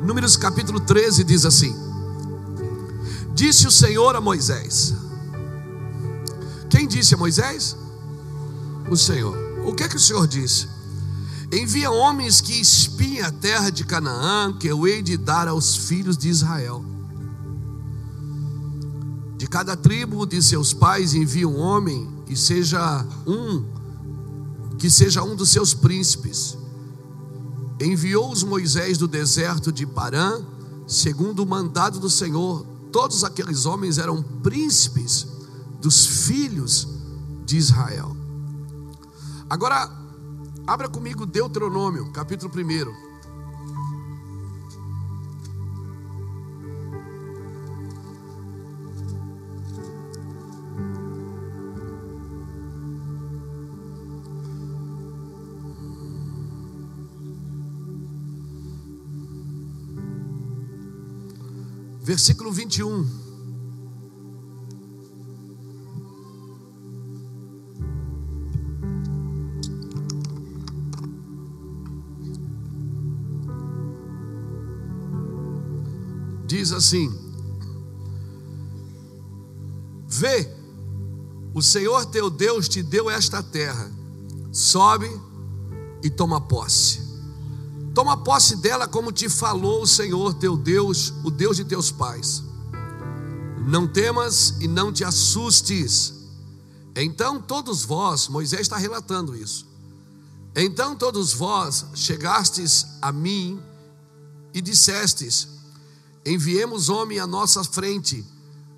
Números capítulo 13 diz assim: Disse o Senhor a Moisés. Quem disse a Moisés? O Senhor. O que é que o Senhor disse? Envia homens que espiem a terra de Canaã, que eu hei de dar aos filhos de Israel. De cada tribo de seus pais envia um homem e seja um que seja um dos seus príncipes. Enviou-os Moisés do deserto de Parã, segundo o mandado do Senhor. Todos aqueles homens eram príncipes dos filhos de Israel. Agora, abra comigo Deuteronômio, capítulo 1. Versículo 21. Diz assim: Vê, o Senhor teu Deus te deu esta terra, sobe e toma posse. Toma posse dela como te falou o Senhor teu Deus, o Deus de teus pais. Não temas e não te assustes. Então todos vós, Moisés está relatando isso. Então todos vós chegastes a mim e dissestes: Enviemos homem à nossa frente,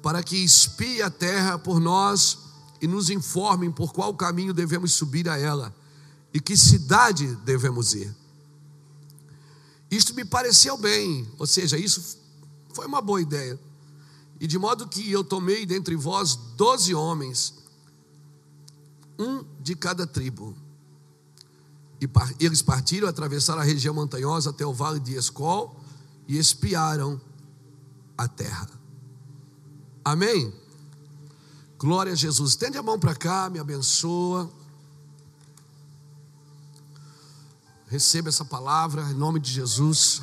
para que espie a terra por nós e nos informem por qual caminho devemos subir a ela e que cidade devemos ir. Isto me pareceu bem, ou seja, isso foi uma boa ideia. E de modo que eu tomei dentre vós doze homens, um de cada tribo. E eles partiram, atravessaram a região montanhosa até o vale de Escol e espiaram a terra. Amém? Glória a Jesus. Estende a mão para cá, me abençoa. Receba essa palavra em nome de Jesus.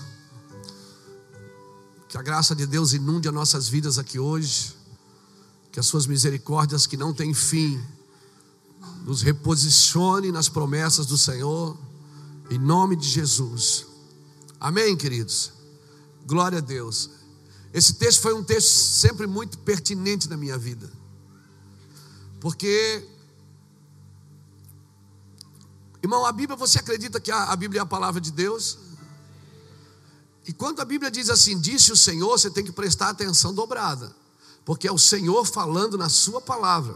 Que a graça de Deus inunde as nossas vidas aqui hoje. Que as suas misericórdias que não têm fim nos reposicione nas promessas do Senhor. Em nome de Jesus. Amém, queridos. Glória a Deus. Esse texto foi um texto sempre muito pertinente na minha vida. Porque Irmão, a Bíblia, você acredita que a, a Bíblia é a palavra de Deus? E quando a Bíblia diz assim, disse o Senhor, você tem que prestar atenção dobrada, porque é o Senhor falando na Sua palavra.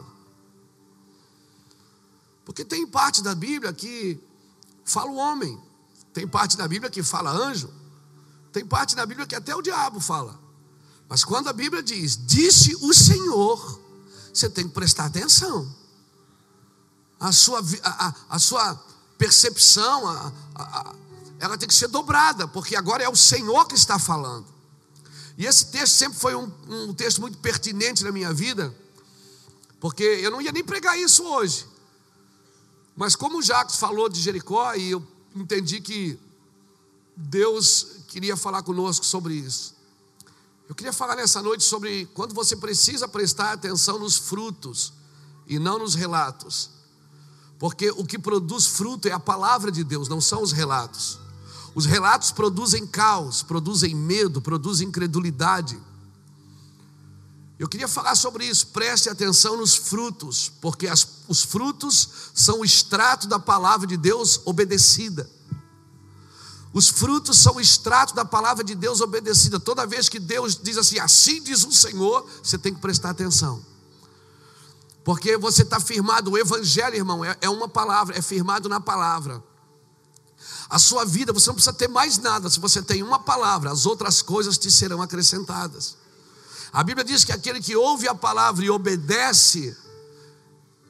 Porque tem parte da Bíblia que fala o homem, tem parte da Bíblia que fala anjo, tem parte da Bíblia que até o diabo fala. Mas quando a Bíblia diz, disse o Senhor, você tem que prestar atenção. A sua, a, a, a sua percepção, a, a, ela tem que ser dobrada, porque agora é o Senhor que está falando. E esse texto sempre foi um, um texto muito pertinente na minha vida, porque eu não ia nem pregar isso hoje. Mas como o Jacques falou de Jericó, e eu entendi que Deus queria falar conosco sobre isso. Eu queria falar nessa noite sobre quando você precisa prestar atenção nos frutos e não nos relatos. Porque o que produz fruto é a palavra de Deus, não são os relatos. Os relatos produzem caos, produzem medo, produzem incredulidade. Eu queria falar sobre isso, preste atenção nos frutos, porque as, os frutos são o extrato da palavra de Deus obedecida. Os frutos são o extrato da palavra de Deus obedecida. Toda vez que Deus diz assim, assim diz o Senhor, você tem que prestar atenção. Porque você está firmado, o Evangelho, irmão, é, é uma palavra, é firmado na palavra. A sua vida, você não precisa ter mais nada, se você tem uma palavra, as outras coisas te serão acrescentadas. A Bíblia diz que aquele que ouve a palavra e obedece,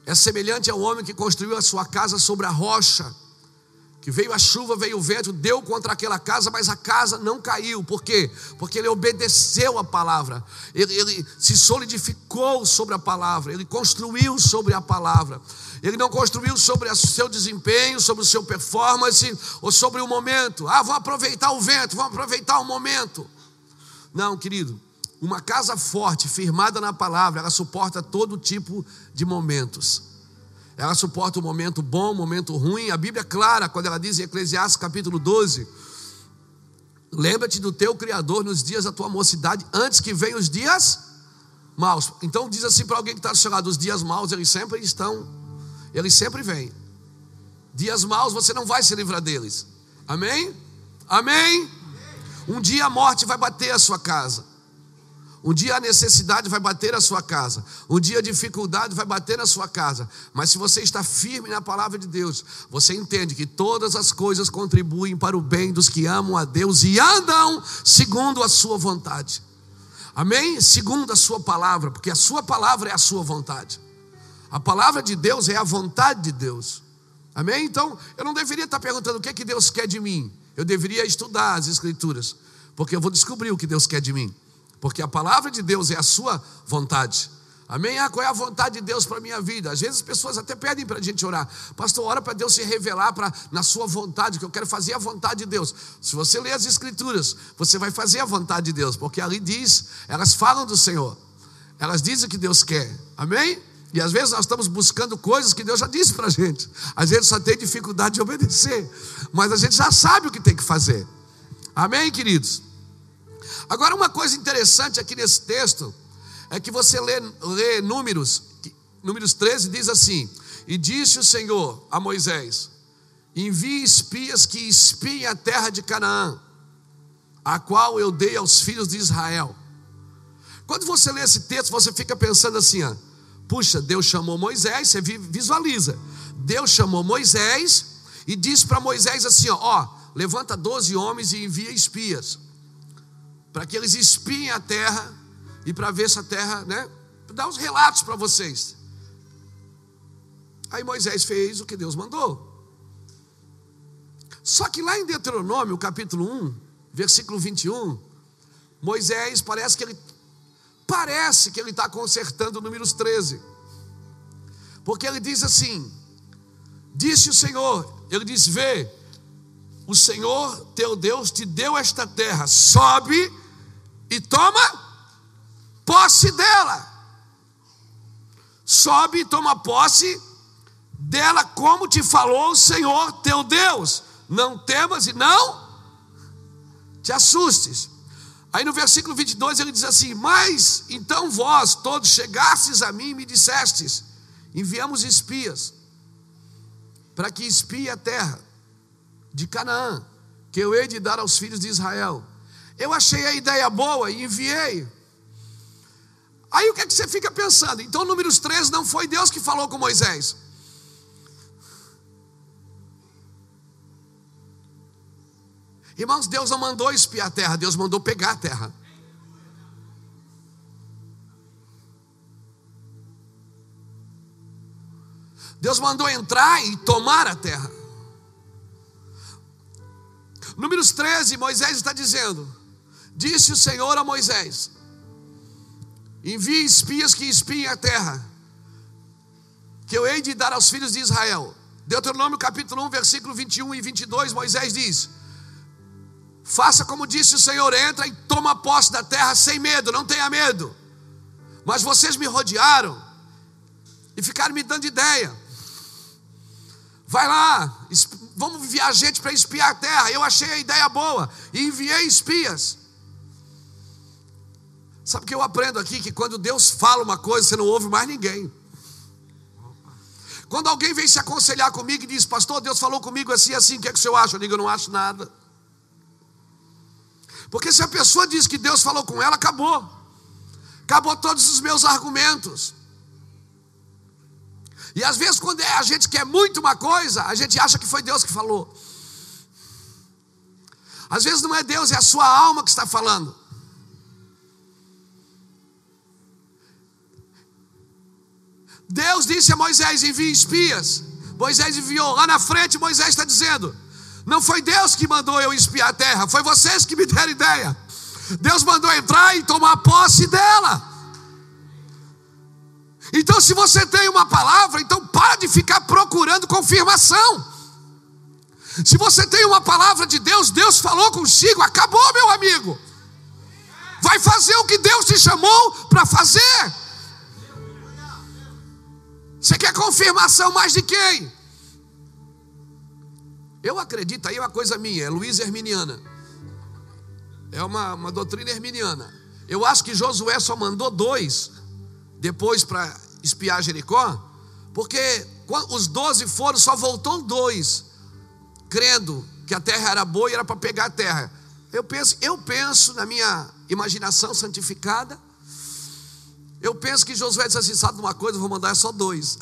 é semelhante ao homem que construiu a sua casa sobre a rocha. Que veio a chuva, veio o vento, deu contra aquela casa, mas a casa não caiu. Por quê? Porque ele obedeceu a palavra, ele, ele, se solidificou sobre a palavra, ele construiu sobre a palavra. Ele não construiu sobre o seu desempenho, sobre o seu performance ou sobre o momento. Ah, vou aproveitar o vento, vou aproveitar o momento. Não, querido, uma casa forte, firmada na palavra, ela suporta todo tipo de momentos. Ela suporta o momento bom, o momento ruim. A Bíblia é clara quando ela diz em Eclesiastes capítulo 12: Lembra-te do teu Criador nos dias da tua mocidade, antes que venham os dias maus. Então diz assim para alguém que está do seu lado: os dias maus, eles sempre estão, eles sempre vêm. Dias maus, você não vai se livrar deles. Amém? Amém? Um dia a morte vai bater a sua casa. Um dia a necessidade vai bater a sua casa, um dia a dificuldade vai bater na sua casa, mas se você está firme na palavra de Deus, você entende que todas as coisas contribuem para o bem dos que amam a Deus e andam segundo a sua vontade. Amém? Segundo a sua palavra, porque a sua palavra é a sua vontade. A palavra de Deus é a vontade de Deus. Amém? Então, eu não deveria estar perguntando o que é que Deus quer de mim. Eu deveria estudar as escrituras, porque eu vou descobrir o que Deus quer de mim porque a palavra de Deus é a sua vontade. Amém? Ah, qual é a vontade de Deus para a minha vida? Às vezes as pessoas até pedem para a gente orar. Pastor, ora para Deus se revelar pra, na sua vontade, que eu quero fazer a vontade de Deus. Se você ler as Escrituras, você vai fazer a vontade de Deus, porque ali diz, elas falam do Senhor, elas dizem o que Deus quer. Amém? E às vezes nós estamos buscando coisas que Deus já disse para a gente. Às vezes só tem dificuldade de obedecer, mas a gente já sabe o que tem que fazer. Amém, queridos? Agora, uma coisa interessante aqui nesse texto é que você lê, lê Números, Números 13 diz assim: E disse o Senhor a Moisés: Envie espias que espiem a terra de Canaã, a qual eu dei aos filhos de Israel. Quando você lê esse texto, você fica pensando assim: ó, puxa, Deus chamou Moisés, você visualiza. Deus chamou Moisés e disse para Moisés assim: ó, ó, levanta 12 homens e envia espias para que eles espiem a terra e para ver se a terra, né? Dar os relatos para vocês. Aí Moisés fez o que Deus mandou. Só que lá em Deuteronômio, capítulo 1, versículo 21, Moisés parece que ele parece que ele está consertando números 13. Porque ele diz assim: Disse o Senhor, ele diz: Vê, o Senhor teu Deus te deu esta terra, sobe e toma posse dela. Sobe e toma posse dela, como te falou o Senhor teu Deus. Não temas e não te assustes. Aí no versículo 22 ele diz assim: Mas então vós todos chegastes a mim e me dissestes: Enviamos espias para que espie a terra de Canaã, que eu hei de dar aos filhos de Israel. Eu achei a ideia boa e enviei. Aí o que é que você fica pensando? Então, números 13 não foi Deus que falou com Moisés. Irmãos, Deus não mandou espiar a terra, Deus mandou pegar a terra. Deus mandou entrar e tomar a terra. Números 13, Moisés está dizendo: Disse o Senhor a Moisés: Envie espias que espiem a terra, que eu hei de dar aos filhos de Israel. Deuteronômio capítulo 1, versículo 21 e 22, Moisés diz: Faça como disse o Senhor, entra e toma posse da terra sem medo, não tenha medo. Mas vocês me rodearam e ficaram me dando ideia. Vai lá, vamos enviar gente para espiar a terra. Eu achei a ideia boa e enviei espias. Sabe que eu aprendo aqui? Que quando Deus fala uma coisa, você não ouve mais ninguém. Quando alguém vem se aconselhar comigo e diz, pastor, Deus falou comigo assim, assim, o que é que o senhor acha? Eu digo, eu não acho nada. Porque se a pessoa diz que Deus falou com ela, acabou. Acabou todos os meus argumentos. E às vezes, quando a gente quer muito uma coisa, a gente acha que foi Deus que falou. Às vezes não é Deus, é a sua alma que está falando. Deus disse a Moisés: envie espias. Moisés enviou. Lá na frente, Moisés está dizendo: Não foi Deus que mandou eu espiar a terra, foi vocês que me deram ideia. Deus mandou entrar e tomar posse dela. Então, se você tem uma palavra, então para de ficar procurando confirmação. Se você tem uma palavra de Deus, Deus falou consigo, acabou, meu amigo. Vai fazer o que Deus te chamou para fazer. Você quer confirmação mais de quem? Eu acredito, aí é uma coisa minha, é Luiz Herminiana. É uma, uma doutrina herminiana. Eu acho que Josué só mandou dois depois para espiar Jericó, porque os doze foram, só voltou dois, crendo que a terra era boa e era para pegar a terra. Eu penso, eu penso na minha imaginação santificada, eu penso que Josué disse assim: sabe uma coisa, vou mandar só dois.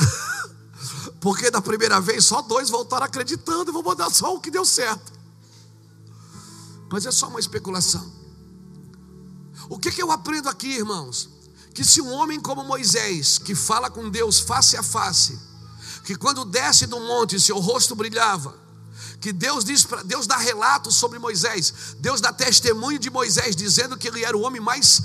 Porque da primeira vez só dois voltaram acreditando, e vou mandar só o que deu certo. Mas é só uma especulação. O que, que eu aprendo aqui, irmãos? que se um homem como Moisés, que fala com Deus face a face, que quando desce do monte seu rosto brilhava, que Deus diz Deus dá relato sobre Moisés, Deus dá testemunho de Moisés dizendo que ele era o homem mais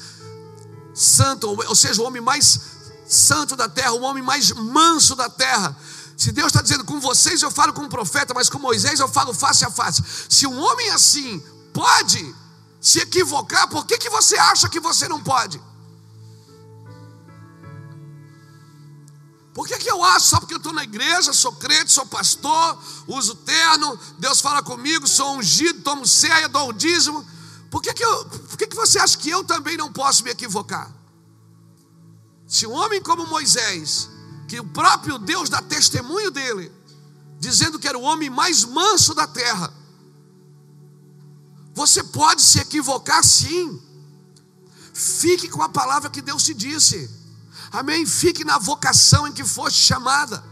santo, ou seja, o homem mais santo da terra, o homem mais manso da terra. Se Deus está dizendo com vocês eu falo com o profeta, mas com Moisés eu falo face a face. Se um homem assim pode se equivocar, por que, que você acha que você não pode? Por que, que eu acho? Só porque eu estou na igreja, sou crente, sou pastor, uso terno, Deus fala comigo, sou ungido, tomo ceia, dou o dízimo. Por que, que, eu, por que, que você acha que eu também não posso me equivocar? Se um homem como Moisés, que o próprio Deus dá testemunho dele, dizendo que era o homem mais manso da terra, você pode se equivocar sim. Fique com a palavra que Deus te disse. Amém? Fique na vocação em que foste chamada.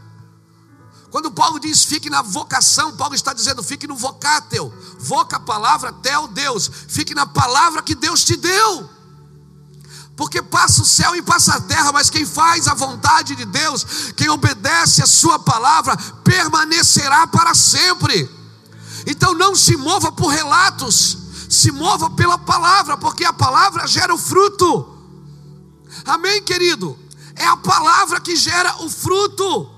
Quando Paulo diz fique na vocação, Paulo está dizendo fique no vocátel. Voca a palavra até o Deus. Fique na palavra que Deus te deu. Porque passa o céu e passa a terra, mas quem faz a vontade de Deus, quem obedece a sua palavra, permanecerá para sempre. Então não se mova por relatos, se mova pela palavra, porque a palavra gera o fruto. Amém, querido? É a palavra que gera o fruto.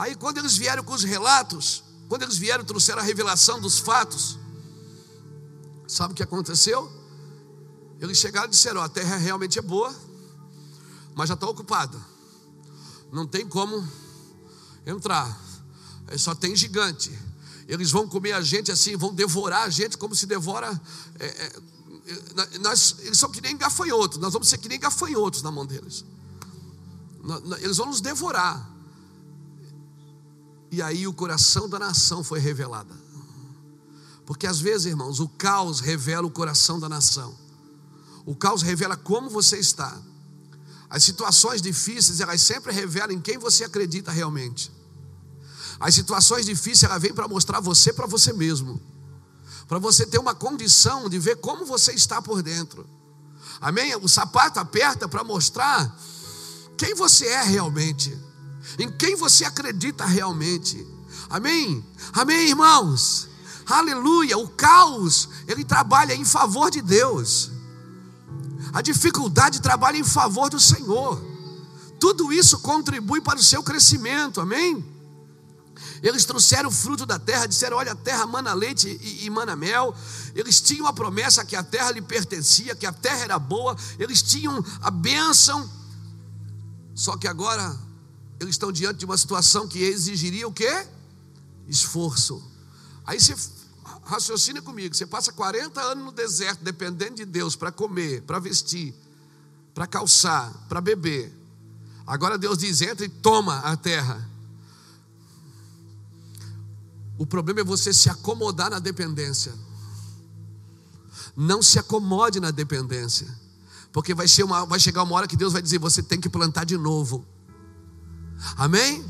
Aí, quando eles vieram com os relatos, quando eles vieram, trouxeram a revelação dos fatos, sabe o que aconteceu? Eles chegaram e disseram: a terra realmente é boa, mas já está ocupada, não tem como entrar, só tem gigante. Eles vão comer a gente assim, vão devorar a gente como se devora é, é, nós, eles são que nem gafanhotos, nós vamos ser que nem gafanhotos na mão deles. Eles vão nos devorar. E aí o coração da nação foi revelado. Porque às vezes, irmãos, o caos revela o coração da nação. O caos revela como você está. As situações difíceis, elas sempre revelam em quem você acredita realmente. As situações difíceis, elas vêm para mostrar você para você mesmo para você ter uma condição de ver como você está por dentro. Amém? O sapato aperta para mostrar quem você é realmente, em quem você acredita realmente. Amém? Amém, irmãos? Aleluia! O caos, ele trabalha em favor de Deus. A dificuldade trabalha em favor do Senhor. Tudo isso contribui para o seu crescimento. Amém? Eles trouxeram o fruto da terra, disseram: Olha, a terra mana leite e, e mana mel. Eles tinham a promessa que a terra lhe pertencia, que a terra era boa. Eles tinham a bênção. Só que agora eles estão diante de uma situação que exigiria o quê? Esforço. Aí você raciocina comigo: você passa 40 anos no deserto, dependendo de Deus para comer, para vestir, para calçar, para beber. Agora Deus diz: entra e toma a terra. O problema é você se acomodar na dependência. Não se acomode na dependência. Porque vai, ser uma, vai chegar uma hora que Deus vai dizer: você tem que plantar de novo. Amém?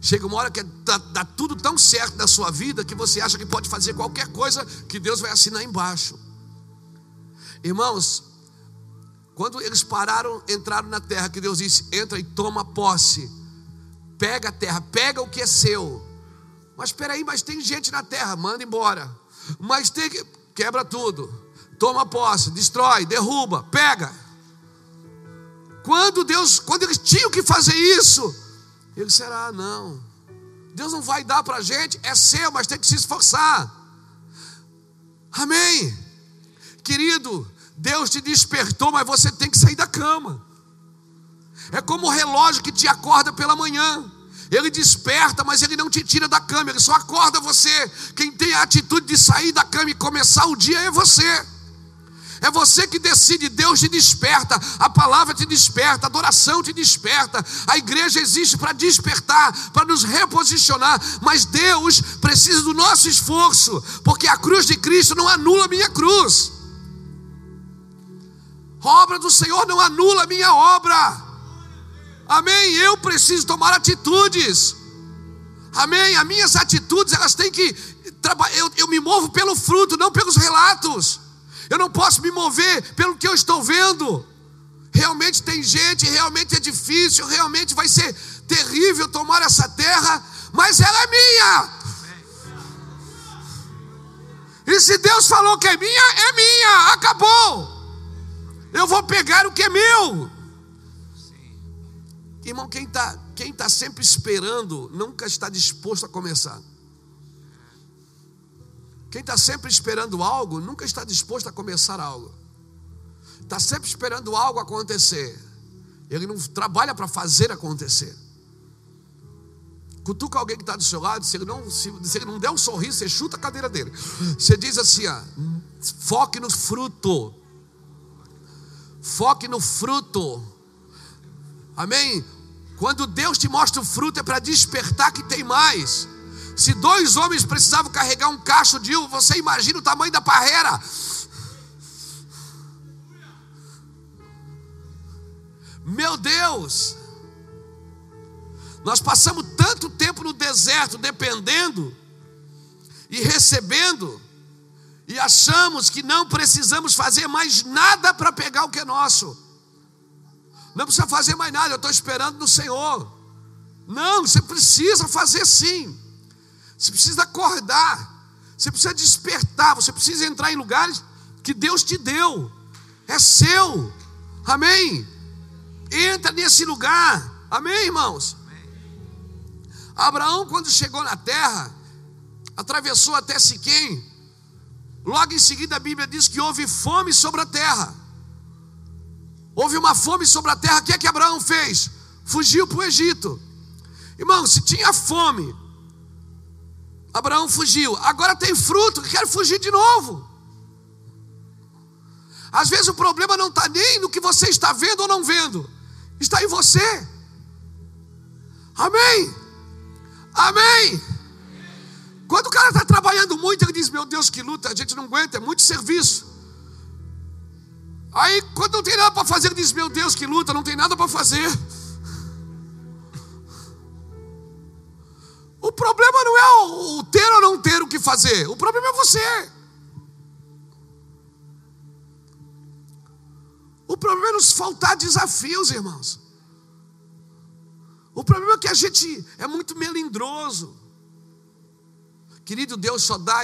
Chega uma hora que dá, dá, tudo tão certo na sua vida que você acha que pode fazer qualquer coisa que Deus vai assinar embaixo. Irmãos, quando eles pararam, entraram na terra, que Deus disse: entra e toma posse, pega a terra, pega o que é seu Mas espera aí, mas tem gente na terra, manda embora. Mas tem que quebra tudo. Toma posse, destrói, derruba, pega. Quando Deus, quando eles tinham que fazer isso, ele será ah, não. Deus não vai dar para a gente, é seu, mas tem que se esforçar. Amém. Querido, Deus te despertou, mas você tem que sair da cama. É como o relógio que te acorda pela manhã. Ele desperta, mas ele não te tira da cama, ele só acorda você. Quem tem a atitude de sair da cama e começar o dia é você. É você que decide, Deus te desperta, a palavra te desperta, a adoração te desperta. A igreja existe para despertar, para nos reposicionar, mas Deus precisa do nosso esforço, porque a cruz de Cristo não anula a minha cruz. A obra do Senhor não anula a minha obra. Amém. Eu preciso tomar atitudes. Amém. As minhas atitudes, elas têm que. Eu, eu me movo pelo fruto, não pelos relatos. Eu não posso me mover pelo que eu estou vendo. Realmente tem gente, realmente é difícil, realmente vai ser terrível tomar essa terra, mas ela é minha. E se Deus falou que é minha, é minha, acabou. Eu vou pegar o que é meu. Irmão, quem está quem tá sempre esperando nunca está disposto a começar. Quem está sempre esperando algo nunca está disposto a começar algo. Está sempre esperando algo acontecer. Ele não trabalha para fazer acontecer. Cutuca alguém que está do seu lado, se ele, não, se, se, ele não der um sorriso, você chuta a cadeira dele. Você diz assim: ó, foque no fruto. Foque no fruto. Amém? Quando Deus te mostra o fruto, é para despertar que tem mais. Se dois homens precisavam carregar um cacho de uva, você imagina o tamanho da parreira. Meu Deus! Nós passamos tanto tempo no deserto dependendo e recebendo, e achamos que não precisamos fazer mais nada para pegar o que é nosso. Não precisa fazer mais nada, eu estou esperando no Senhor. Não, você precisa fazer sim. Você precisa acordar. Você precisa despertar. Você precisa entrar em lugares que Deus te deu. É seu. Amém? Entra nesse lugar. Amém, irmãos? Abraão, quando chegou na terra, atravessou até Siquém. Logo em seguida, a Bíblia diz que houve fome sobre a terra. Houve uma fome sobre a terra, o que é que Abraão fez? Fugiu para o Egito. Irmão, se tinha fome, Abraão fugiu. Agora tem fruto, quer fugir de novo. Às vezes o problema não está nem no que você está vendo ou não vendo, está em você. Amém? Amém? Quando o cara está trabalhando muito, ele diz: Meu Deus, que luta, a gente não aguenta, é muito serviço. Aí, quando não tem nada para fazer, ele diz: Meu Deus, que luta, não tem nada para fazer. Problema não é o ter ou não ter o que fazer, o problema é você. O problema é nos faltar desafios, irmãos. O problema é que a gente é muito melindroso. Querido, Deus só dá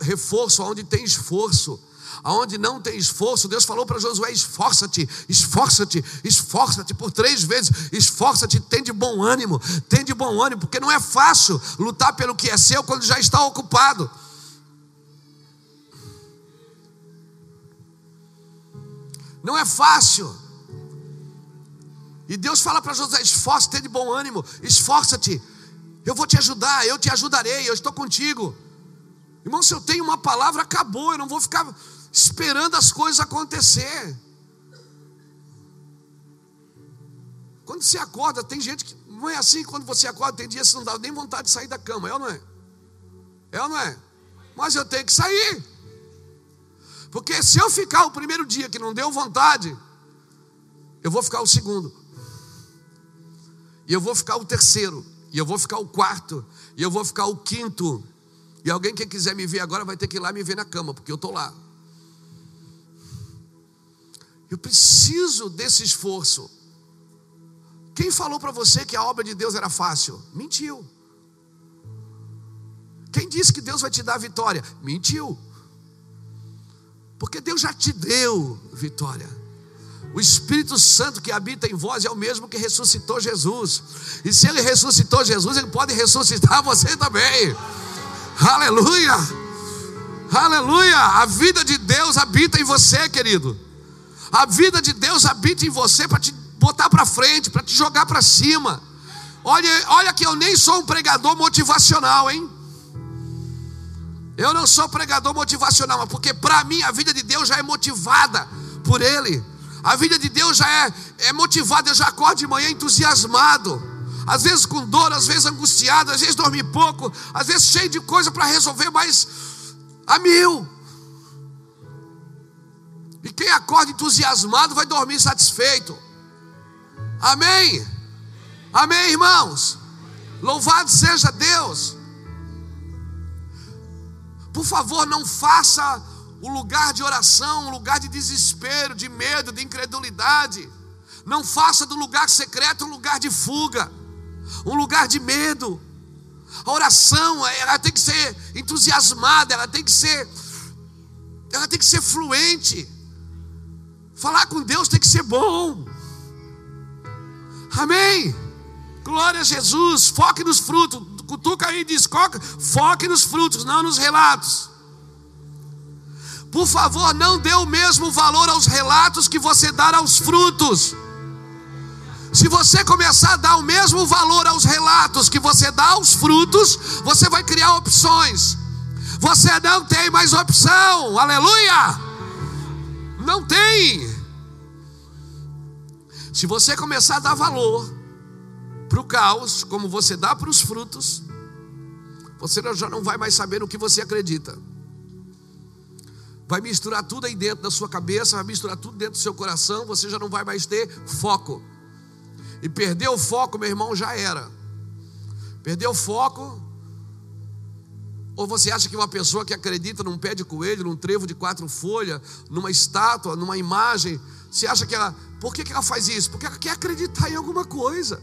reforço onde tem esforço. Aonde não tem esforço, Deus falou para Josué: esforça-te, esforça-te, esforça-te por três vezes, esforça-te, tem de bom ânimo, tem de bom ânimo, porque não é fácil lutar pelo que é seu quando já está ocupado. Não é fácil. E Deus fala para Josué: esforça-te, tem de bom ânimo, esforça-te. Eu vou te ajudar, eu te ajudarei, eu estou contigo. Irmão, se eu tenho uma palavra, acabou, eu não vou ficar esperando as coisas acontecer. Quando você acorda, tem gente que não é assim, quando você acorda, tem dias que não dá nem vontade de sair da cama, é ou não é? É ou não é? Mas eu tenho que sair. Porque se eu ficar o primeiro dia que não deu vontade, eu vou ficar o segundo. E eu vou ficar o terceiro. E eu vou ficar o quarto. E eu vou ficar o quinto. E alguém que quiser me ver agora vai ter que ir lá me ver na cama, porque eu estou lá. Eu preciso desse esforço. Quem falou para você que a obra de Deus era fácil? Mentiu. Quem disse que Deus vai te dar vitória? Mentiu. Porque Deus já te deu vitória. O Espírito Santo que habita em vós é o mesmo que ressuscitou Jesus. E se ele ressuscitou Jesus, ele pode ressuscitar você também. Aleluia! Aleluia! A vida de Deus habita em você, querido. A vida de Deus habita em você para te botar para frente, para te jogar para cima. Olha, olha que eu nem sou um pregador motivacional, hein? Eu não sou pregador motivacional, porque para mim a vida de Deus já é motivada por Ele. A vida de Deus já é, é motivada, eu já acordo de manhã entusiasmado. Às vezes com dor, às vezes angustiado, às vezes dormir pouco, às vezes cheio de coisa para resolver, mas a mil. Quem acorda entusiasmado vai dormir satisfeito. Amém? Amém, irmãos? Louvado seja Deus. Por favor, não faça o lugar de oração um lugar de desespero, de medo, de incredulidade. Não faça do lugar secreto um lugar de fuga, um lugar de medo. A oração, ela tem que ser entusiasmada, ela tem que ser ela tem que ser fluente. Falar com Deus tem que ser bom. Amém. Glória a Jesus. Foque nos frutos cutuca aí e diz: foque nos frutos, não nos relatos. Por favor, não dê o mesmo valor aos relatos que você dá aos frutos. Se você começar a dar o mesmo valor aos relatos que você dá aos frutos, você vai criar opções. Você não tem mais opção, aleluia! Não tem. Se você começar a dar valor para o caos, como você dá para os frutos, você já não vai mais saber no que você acredita. Vai misturar tudo aí dentro da sua cabeça, vai misturar tudo dentro do seu coração, você já não vai mais ter foco. E perder o foco, meu irmão, já era. Perder o foco. Ou você acha que uma pessoa que acredita num pé de coelho, num trevo de quatro folhas, numa estátua, numa imagem, você acha que ela. Por que, ela faz isso? Porque ela quer acreditar em alguma coisa.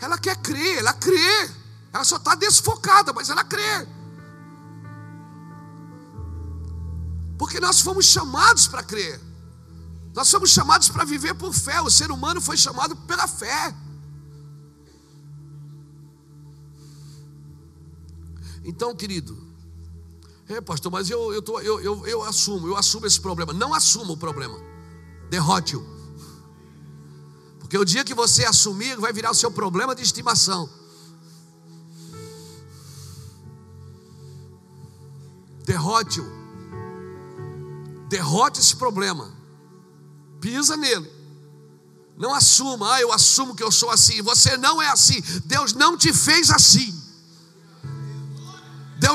Ela quer crer, ela crê. Ela só está desfocada, mas ela crê. Porque nós fomos chamados para crer. Nós fomos chamados para viver por fé. O ser humano foi chamado pela fé. Então, querido, é pastor, mas eu, eu, tô, eu, eu, eu assumo, eu assumo esse problema. Não assuma o problema, derrote-o. Porque o dia que você assumir, vai virar o seu problema de estimação. Derrote-o. Derrote esse problema. Pisa nele. Não assuma, ah, eu assumo que eu sou assim. Você não é assim. Deus não te fez assim.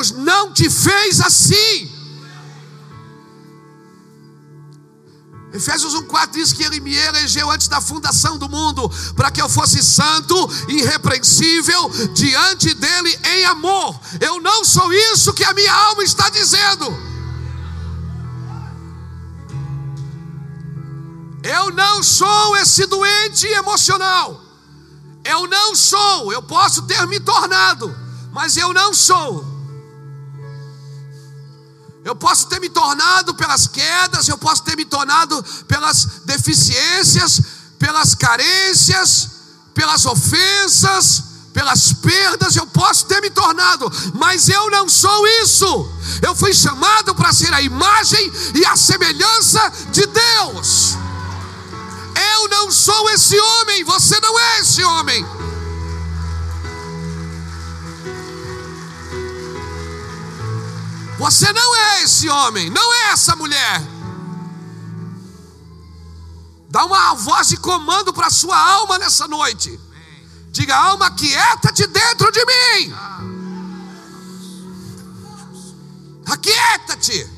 Deus não te fez assim. Efésios 1,4 diz que ele me elegeu antes da fundação do mundo, para que eu fosse santo, irrepreensível, diante dele em amor. Eu não sou isso que a minha alma está dizendo. Eu não sou esse doente emocional. Eu não sou, eu posso ter me tornado, mas eu não sou. Eu posso ter me tornado pelas quedas, eu posso ter me tornado pelas deficiências, pelas carências, pelas ofensas, pelas perdas, eu posso ter me tornado, mas eu não sou isso. Eu fui chamado para ser a imagem e a semelhança de Deus. Eu não sou esse homem, você não é esse homem. Você não é esse homem, não é essa mulher. Dá uma voz de comando para a sua alma nessa noite. Diga, alma, quieta-te dentro de mim. Aquieta-te.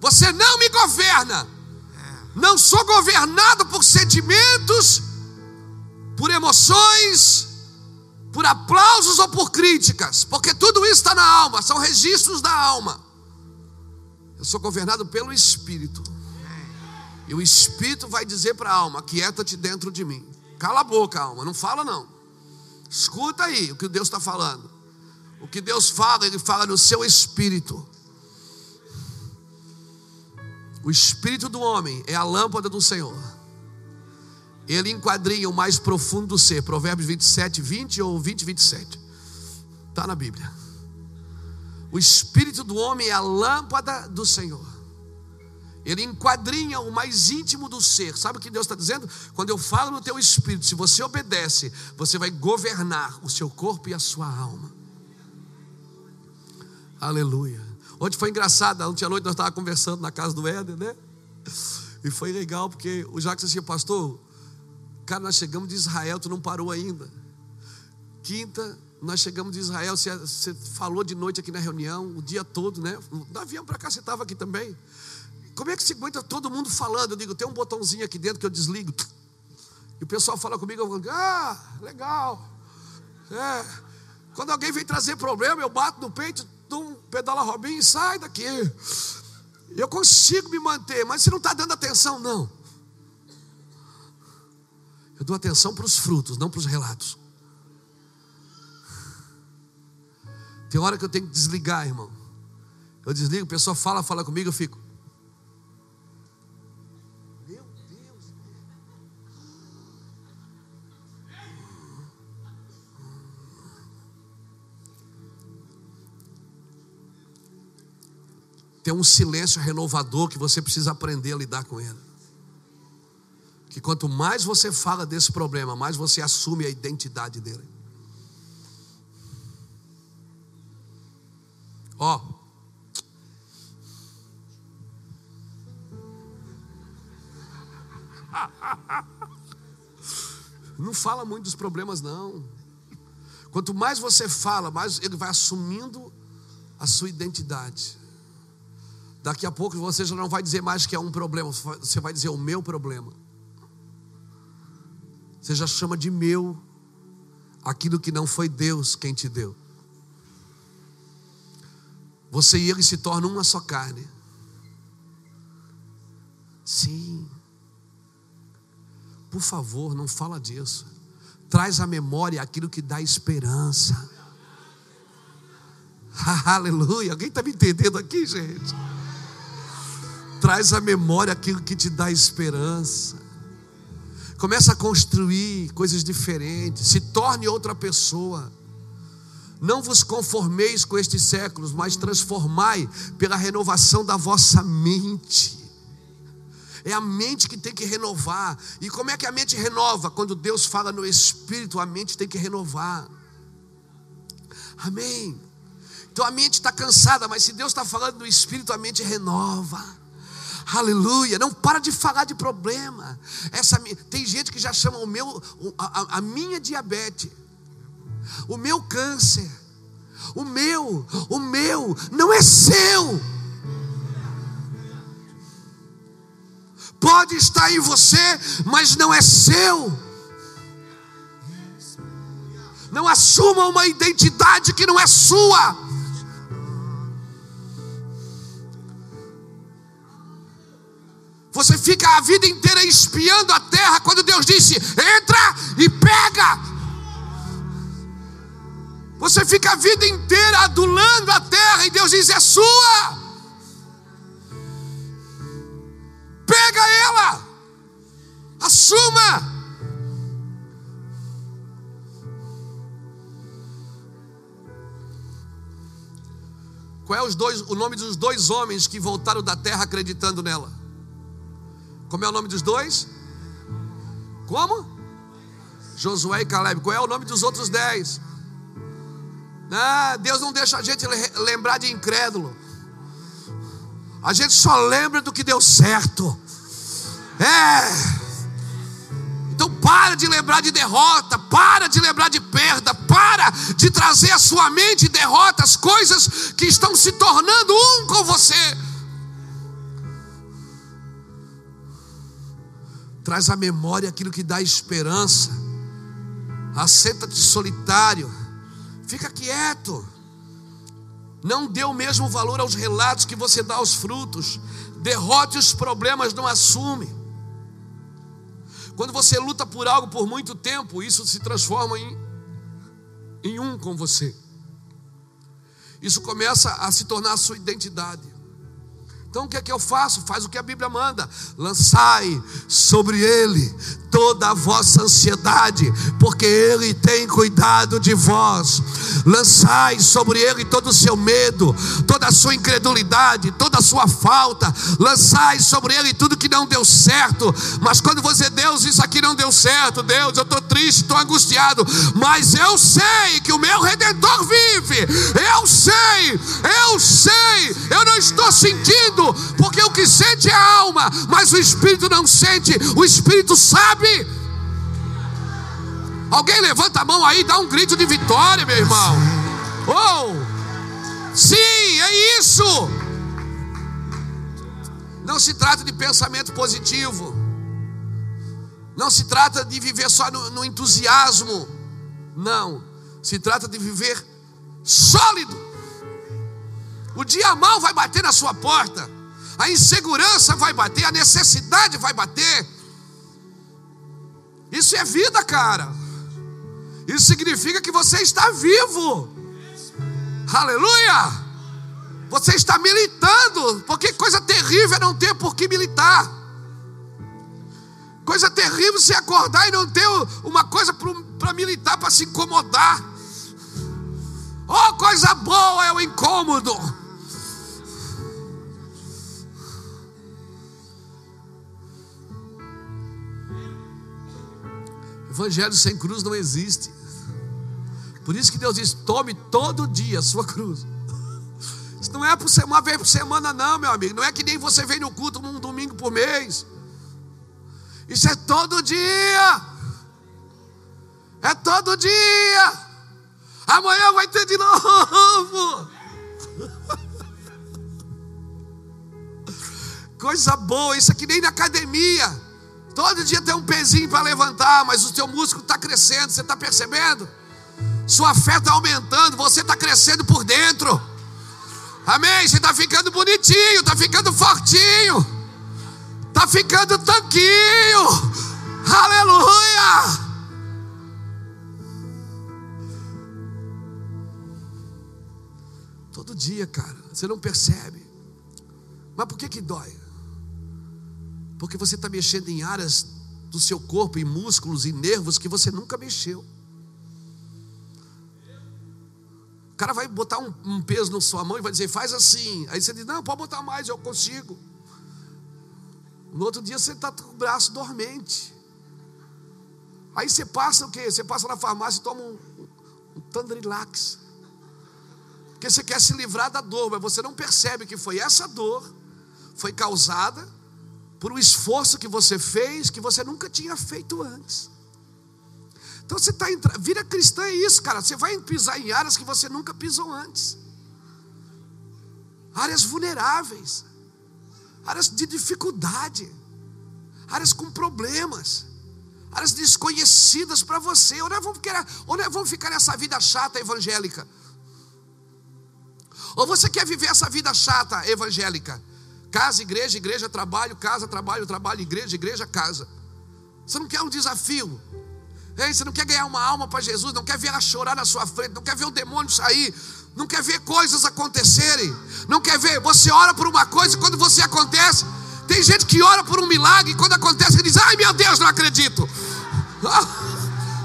Você não me governa. Não sou governado por sentimentos, por emoções, por aplausos ou por críticas, porque tudo isso está na alma, são registros da alma. Eu sou governado pelo Espírito. E o Espírito vai dizer para a alma: quieta-te dentro de mim. Cala a boca, alma, não fala não. Escuta aí o que Deus está falando. O que Deus fala, Ele fala no seu espírito. O espírito do homem é a lâmpada do Senhor. Ele enquadrinha o mais profundo do ser. Provérbios 27, 20 ou 20, 27. Está na Bíblia. O espírito do homem é a lâmpada do Senhor. Ele enquadrinha o mais íntimo do ser. Sabe o que Deus está dizendo? Quando eu falo no teu espírito, se você obedece, você vai governar o seu corpo e a sua alma. Aleluia. Ontem foi engraçado, ontem à noite nós estávamos conversando na casa do Éder, né? E foi legal, porque o Jacques disse, pastor, cara, nós chegamos de Israel, tu não parou ainda. Quinta, nós chegamos de Israel, você, você falou de noite aqui na reunião, o dia todo, né? Nós viemos para cá, você estava aqui também. Como é que se aguenta todo mundo falando? Eu digo, tem um botãozinho aqui dentro que eu desligo. E o pessoal fala comigo, eu falo, ah, legal. É. Quando alguém vem trazer problema, eu bato no peito, dou um pedala Robinho e sai daqui. Eu consigo me manter, mas você não está dando atenção, não. Eu dou atenção para os frutos, não para os relatos. Tem hora que eu tenho que desligar, irmão. Eu desligo, a pessoa fala, fala comigo, eu fico. tem um silêncio renovador que você precisa aprender a lidar com ele. Que quanto mais você fala desse problema, mais você assume a identidade dele. Ó. Não fala muito dos problemas, não. Quanto mais você fala, mais ele vai assumindo a sua identidade. Daqui a pouco você já não vai dizer mais que é um problema, você vai dizer o meu problema. Você já chama de meu aquilo que não foi Deus quem te deu. Você e ele se tornam uma só carne. Sim. Por favor, não fala disso. Traz à memória aquilo que dá esperança. Aleluia. Alguém está me entendendo aqui, gente? Traz à memória aquilo que te dá esperança. Começa a construir coisas diferentes. Se torne outra pessoa. Não vos conformeis com estes séculos, mas transformai pela renovação da vossa mente. É a mente que tem que renovar. E como é que a mente renova? Quando Deus fala no Espírito, a mente tem que renovar. Amém. Então a mente está cansada, mas se Deus está falando no Espírito, a mente renova. Aleluia. Não para de falar de problema. Essa, tem gente que já chama o meu, a, a minha diabetes, o meu câncer, o meu, o meu, não é seu. Pode estar em você, mas não é seu. Não assuma uma identidade que não é sua. Você fica a vida inteira espiando a terra quando Deus disse: entra e pega. Você fica a vida inteira adulando a terra e Deus diz: é sua. Pega ela, assuma. Qual é os dois, o nome dos dois homens que voltaram da terra acreditando nela? Como é o nome dos dois? Como? Josué e Caleb. Qual é o nome dos outros dez? Ah, Deus não deixa a gente lembrar de incrédulo. A gente só lembra do que deu certo. É. Então para de lembrar de derrota, para de lembrar de perda, para de trazer à sua mente derrotas, coisas que estão se tornando um com você. traz à memória aquilo que dá esperança. Assenta-te solitário, fica quieto. Não dê o mesmo valor aos relatos que você dá aos frutos. Derrote os problemas, não assume. Quando você luta por algo por muito tempo, isso se transforma em, em um com você. Isso começa a se tornar a sua identidade. Então o que é que eu faço? Faz o que a Bíblia manda: lançai sobre ele toda a vossa ansiedade, porque ele tem cuidado de vós. Lançai sobre ele todo o seu medo, toda a sua incredulidade, toda a sua falta. Lançai sobre ele tudo que não deu certo. Mas quando você, Deus, isso aqui não deu certo, Deus, eu estou triste, estou angustiado, mas eu sei que o meu redentor vive. Eu sei, eu sei, eu não estou sentindo porque o que sente é a alma, mas o espírito não sente, o espírito sabe. Alguém levanta a mão aí, dá um grito de vitória, meu irmão. Oh, sim, é isso. Não se trata de pensamento positivo. Não se trata de viver só no, no entusiasmo. Não. Se trata de viver sólido. O dia mal vai bater na sua porta a insegurança vai bater, a necessidade vai bater. Isso é vida, cara. Isso significa que você está vivo. Aleluia! Você está militando, porque coisa terrível é não ter por que militar. Coisa terrível você acordar e não ter uma coisa para militar, para se incomodar. Oh, coisa boa é o incômodo. Evangelho sem cruz não existe. Por isso que Deus diz: tome todo dia a sua cruz. Isso não é uma vez por semana, não, meu amigo. Não é que nem você vem no culto um domingo por mês. Isso é todo dia. É todo dia. Amanhã vai ter de novo. Coisa boa, isso aqui nem na academia. Todo dia tem um pezinho para levantar, mas o seu músculo está crescendo, você está percebendo? Sua fé está aumentando, você está crescendo por dentro. Amém? Você está ficando bonitinho, está ficando fortinho, está ficando tanquinho. Aleluia! Todo dia, cara, você não percebe. Mas por que que dói? Porque você está mexendo em áreas do seu corpo, em músculos e nervos que você nunca mexeu. O cara vai botar um, um, peso na sua mão e vai dizer, faz assim. Aí você diz, não, pode botar mais, eu consigo. No outro dia você está com o braço dormente. Aí você passa o quê? Você passa na farmácia e toma um, um Tandrilax. Porque você quer se livrar da dor, mas você não percebe que foi essa dor, foi causada por um esforço que você fez que você nunca tinha feito antes. Então você está entrando, vira cristã é isso, cara. Você vai pisar em áreas que você nunca pisou antes, áreas vulneráveis, áreas de dificuldade, áreas com problemas, áreas desconhecidas para você. Ou nós, vamos querer, ou nós vamos ficar nessa vida chata evangélica? Ou você quer viver essa vida chata evangélica? Casa, igreja, igreja, trabalho, casa, trabalho, trabalho, igreja, igreja, casa. Você não quer um desafio? Você não quer ganhar uma alma para Jesus? Não quer ver ela chorar na sua frente? Não quer ver o demônio sair? Não quer ver coisas acontecerem? Não quer ver? Você ora por uma coisa e quando você acontece, tem gente que ora por um milagre e quando acontece ele diz: Ai meu Deus, não acredito.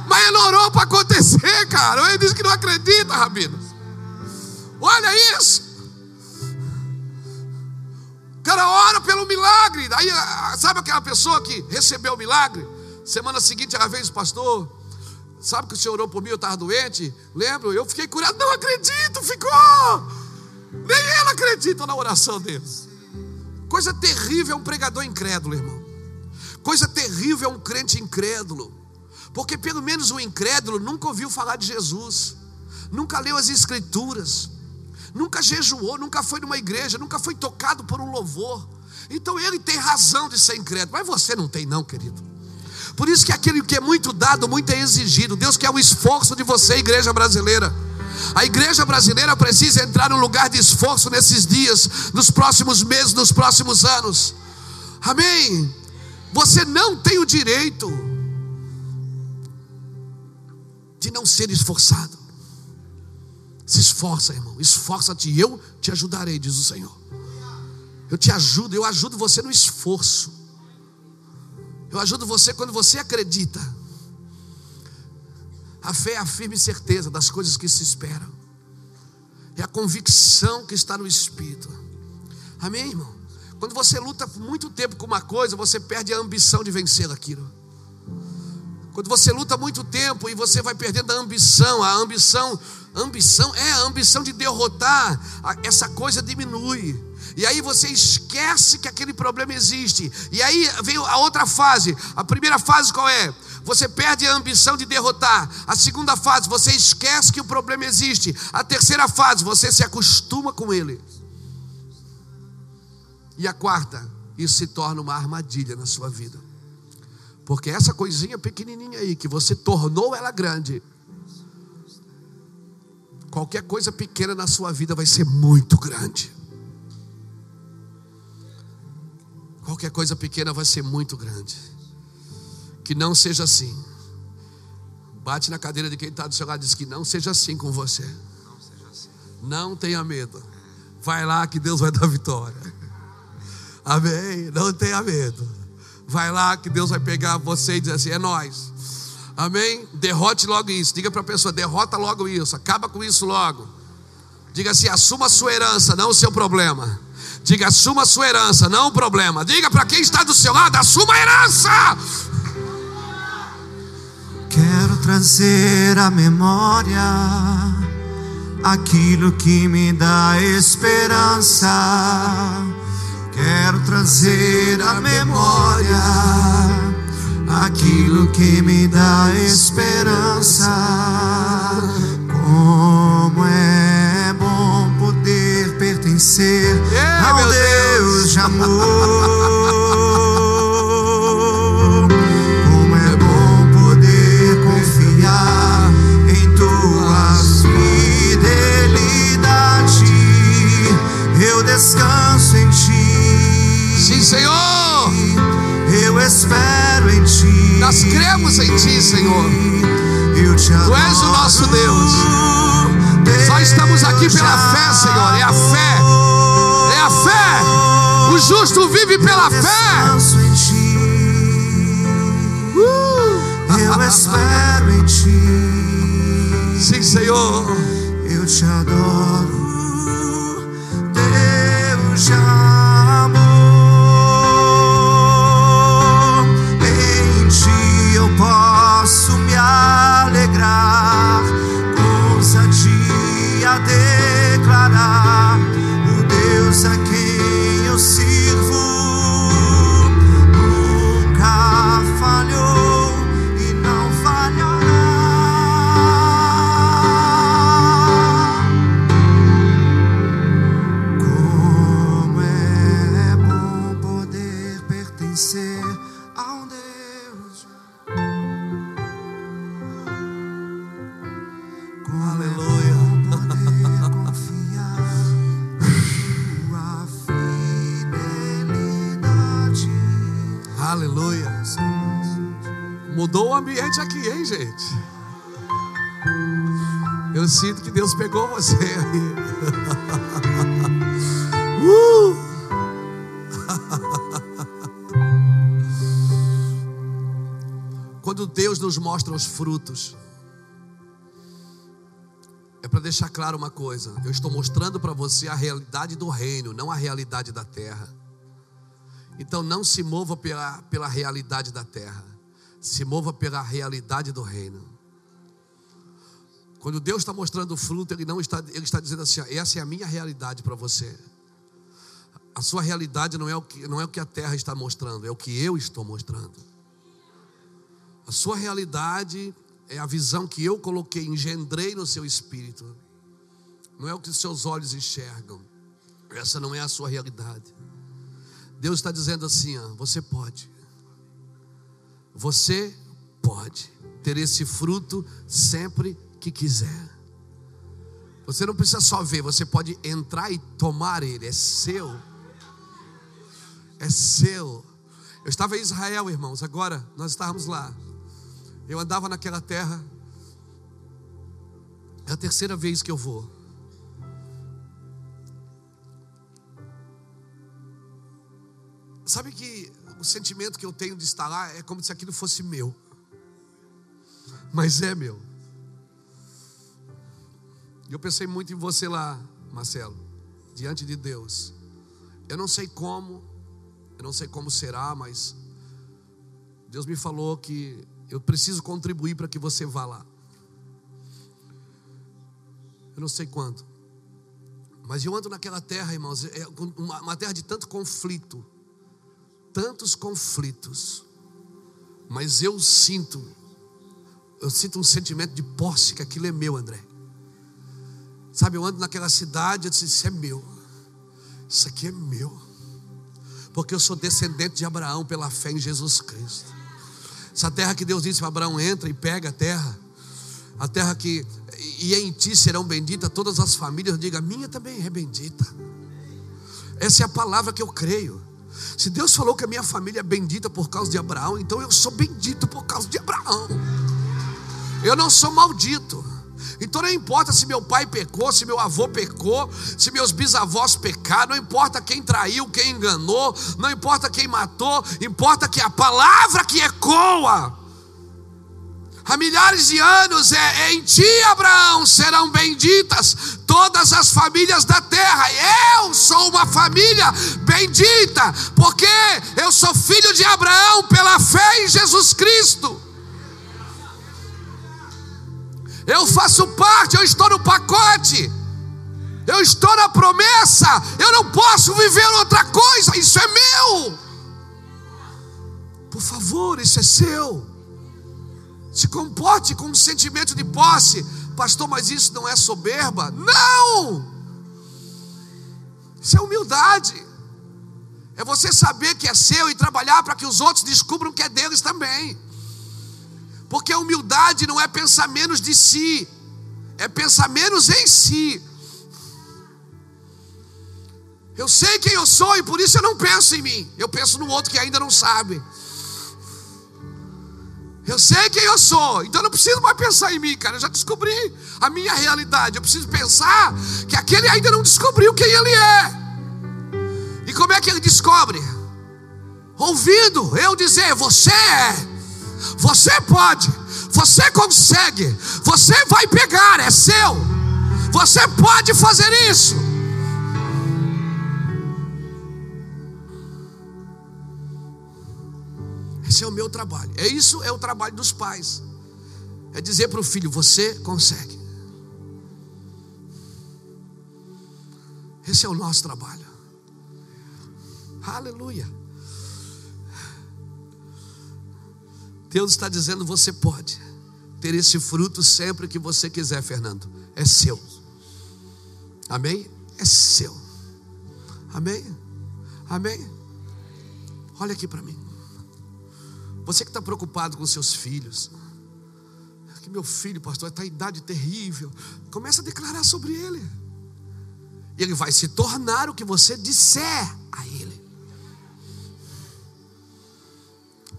Mas ele orou para acontecer, cara. Ele disse que não acredita, Rabino. Olha isso cara ora pelo milagre. Aí, ah, sabe aquela pessoa que recebeu o milagre? Semana seguinte ela veio, pastor. Sabe que o senhor orou por mim, eu estava doente? Lembro, eu fiquei curado. Não acredito, ficou. Nem ela acredita na oração deles. Coisa terrível é um pregador incrédulo, irmão. Coisa terrível é um crente incrédulo. Porque pelo menos o incrédulo nunca ouviu falar de Jesus, nunca leu as Escrituras, nunca jejuou, nunca foi numa igreja, nunca foi tocado por um louvor. Então ele tem razão de ser incrédulo, mas você não tem, não, querido. Por isso que aquele que é muito dado, muito é exigido. Deus quer o esforço de você, igreja brasileira. A igreja brasileira precisa entrar num lugar de esforço nesses dias, nos próximos meses, nos próximos anos. Amém. Você não tem o direito de não ser esforçado. Se esforça, irmão. Esforça-te, eu te ajudarei, diz o Senhor. Eu te ajudo, eu ajudo você no esforço. Eu ajudo você quando você acredita. A fé é a firme certeza das coisas que se esperam. É a convicção que está no Espírito. Amém, irmão? Quando você luta muito tempo com uma coisa, você perde a ambição de vencer aquilo. Quando você luta muito tempo e você vai perdendo a ambição, a ambição, ambição é a ambição de derrotar, essa coisa diminui. E aí você esquece que aquele problema existe. E aí vem a outra fase. A primeira fase qual é? Você perde a ambição de derrotar. A segunda fase, você esquece que o problema existe. A terceira fase, você se acostuma com ele. E a quarta, isso se torna uma armadilha na sua vida. Porque essa coisinha pequenininha aí, que você tornou ela grande, qualquer coisa pequena na sua vida vai ser muito grande. Qualquer coisa pequena vai ser muito grande. Que não seja assim. Bate na cadeira de quem está do seu lado e diz que não seja assim com você. Não tenha medo. Vai lá que Deus vai dar vitória. Amém. Não tenha medo. Vai lá que Deus vai pegar você e dizer assim: é nós. Amém? Derrote logo isso. Diga para a pessoa: derrota logo isso. Acaba com isso logo. Diga assim: assuma a sua herança, não o seu problema. Diga, assuma a sua herança, não o problema. Diga para quem está do seu lado: assuma a herança. Quero trazer à memória aquilo que me dá esperança. Quero trazer à memória aquilo que me dá esperança. Como é bom poder pertencer É, ao meu Deus de amor. Como é bom poder confiar em tua fidelidade. Eu descanso em ti. Sim, Senhor. Eu espero. Nós cremos em ti, Senhor. Tu és o nosso Deus. Só estamos aqui pela fé, Senhor. É a fé. É a fé. O justo vive pela fé. Ti. Eu espero em ti. Sim, Senhor. Eu te adoro, ambiente aqui, hein, gente? Eu sinto que Deus pegou você aí. Uh! Quando Deus nos mostra os frutos, é para deixar claro uma coisa: eu estou mostrando para você a realidade do reino, não a realidade da terra. Então não se mova pela, pela realidade da terra, se mova pela realidade do reino. Quando Deus está mostrando o fruto, Ele não está, Ele está dizendo assim: essa é a minha realidade para você. A sua realidade não é, o que, não é o que a terra está mostrando, é o que eu estou mostrando. A sua realidade é a visão que eu coloquei, engendrei no seu espírito. Não é o que seus olhos enxergam. Essa não é a sua realidade. Deus está dizendo assim: ó, você pode. Você pode ter esse fruto sempre que quiser. Você não precisa só ver, você pode entrar e tomar ele, é seu. É seu. Eu estava em Israel, irmãos, agora nós estávamos lá. Eu andava naquela terra. É a terceira vez que eu vou. Sabe que o sentimento que eu tenho de estar lá é como se aquilo fosse meu. Mas é meu. E eu pensei muito em você lá, Marcelo, diante de Deus. Eu não sei como, eu não sei como será, mas Deus me falou que eu preciso contribuir para que você vá lá. Eu não sei quando. Mas eu ando naquela terra, irmãos, é uma, uma terra de tanto conflito, tantos conflitos. Mas eu sinto, eu sinto um sentimento de posse que aquilo é meu, André. Sabe, eu ando naquela cidade, eu disse, isso é meu. Isso aqui é meu. Porque eu sou descendente de Abraão pela fé em Jesus Cristo. Essa terra que Deus disse para Abraão, entra e pega a terra. A terra que e em ti serão benditas todas as famílias. Diga, minha também é bendita. Essa é a palavra que eu creio. Se Deus falou que a minha família é bendita por causa de Abraão, então eu sou bendito por causa de Abraão. Eu não sou maldito. Então não importa se meu pai pecou, se meu avô pecou, se meus bisavós pecaram, não importa quem traiu, quem enganou, não importa quem matou, importa que a palavra que ecoa há milhares de anos é em ti, Abraão, serão benditas todas as famílias da terra. Eu sou uma família bendita, porque eu sou filho de Abraão pela fé em Jesus Cristo. Eu faço parte, eu estou no pacote. Eu estou na promessa. Eu não posso viver outra coisa. Isso é meu. Por favor, isso é seu. Se comporte com um sentimento de posse. Pastor, mas isso não é soberba? Não! Isso é humildade. É você saber que é seu e trabalhar para que os outros descubram que é deles também. Porque a humildade não é pensar menos de si, é pensar menos em si. Eu sei quem eu sou e por isso eu não penso em mim, eu penso no outro que ainda não sabe. Eu sei quem eu sou, então não preciso mais pensar em mim, cara. Eu já descobri a minha realidade. Eu preciso pensar que aquele ainda não descobriu quem ele é. E como é que ele descobre? Ouvindo eu dizer: Você é. Você pode, você consegue, você vai pegar, é seu. Você pode fazer isso. Esse é o meu trabalho. É isso é o trabalho dos pais. É dizer para o filho: você consegue. Esse é o nosso trabalho. Aleluia. Deus está dizendo: você pode ter esse fruto sempre que você quiser, Fernando. É seu. Amém? É seu. Amém? Amém? Olha aqui para mim. Você que está preocupado com seus filhos. Que meu filho, pastor, está em idade terrível. Começa a declarar sobre ele. E ele vai se tornar o que você disser a ele.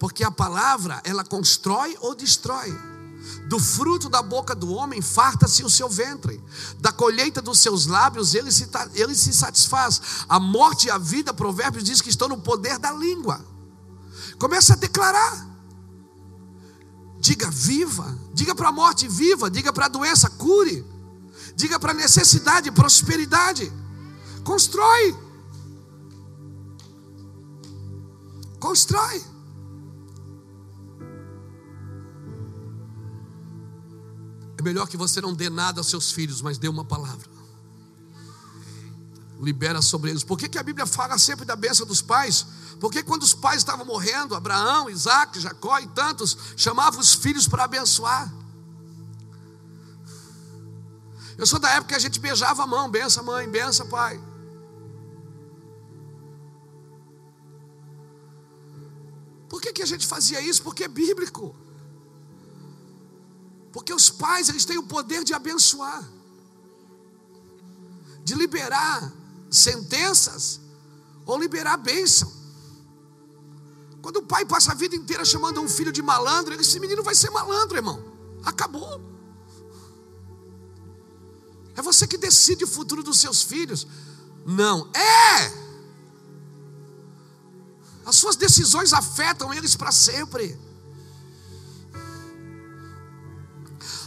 Porque a palavra, ela constrói ou destrói. Do fruto da boca do homem farta-se o seu ventre, da colheita dos seus lábios ele se, ele se satisfaz. A morte e a vida, Provérbios diz que estão no poder da língua. Começa a declarar. Diga viva, diga para a morte viva, diga para a doença cure, diga para a necessidade prosperidade. Constrói. Constrói. melhor que você não dê nada aos seus filhos, mas dê uma palavra. Libera sobre eles. Por que, que a Bíblia fala sempre da bênção dos pais? Porque quando os pais estavam morrendo, Abraão, Isaac, Jacó e tantos, chamavam os filhos para abençoar. Eu sou da época que a gente beijava a mão, bença mãe, bença pai. Por que, que a gente fazia isso? Porque é bíblico. Porque os pais, eles têm o poder de abençoar, de liberar sentenças ou liberar bênção. Quando o pai passa a vida inteira chamando um filho de malandro, esse menino vai ser malandro, irmão. Acabou. É você que decide o futuro dos seus filhos. Não, é. As suas decisões afetam eles para sempre.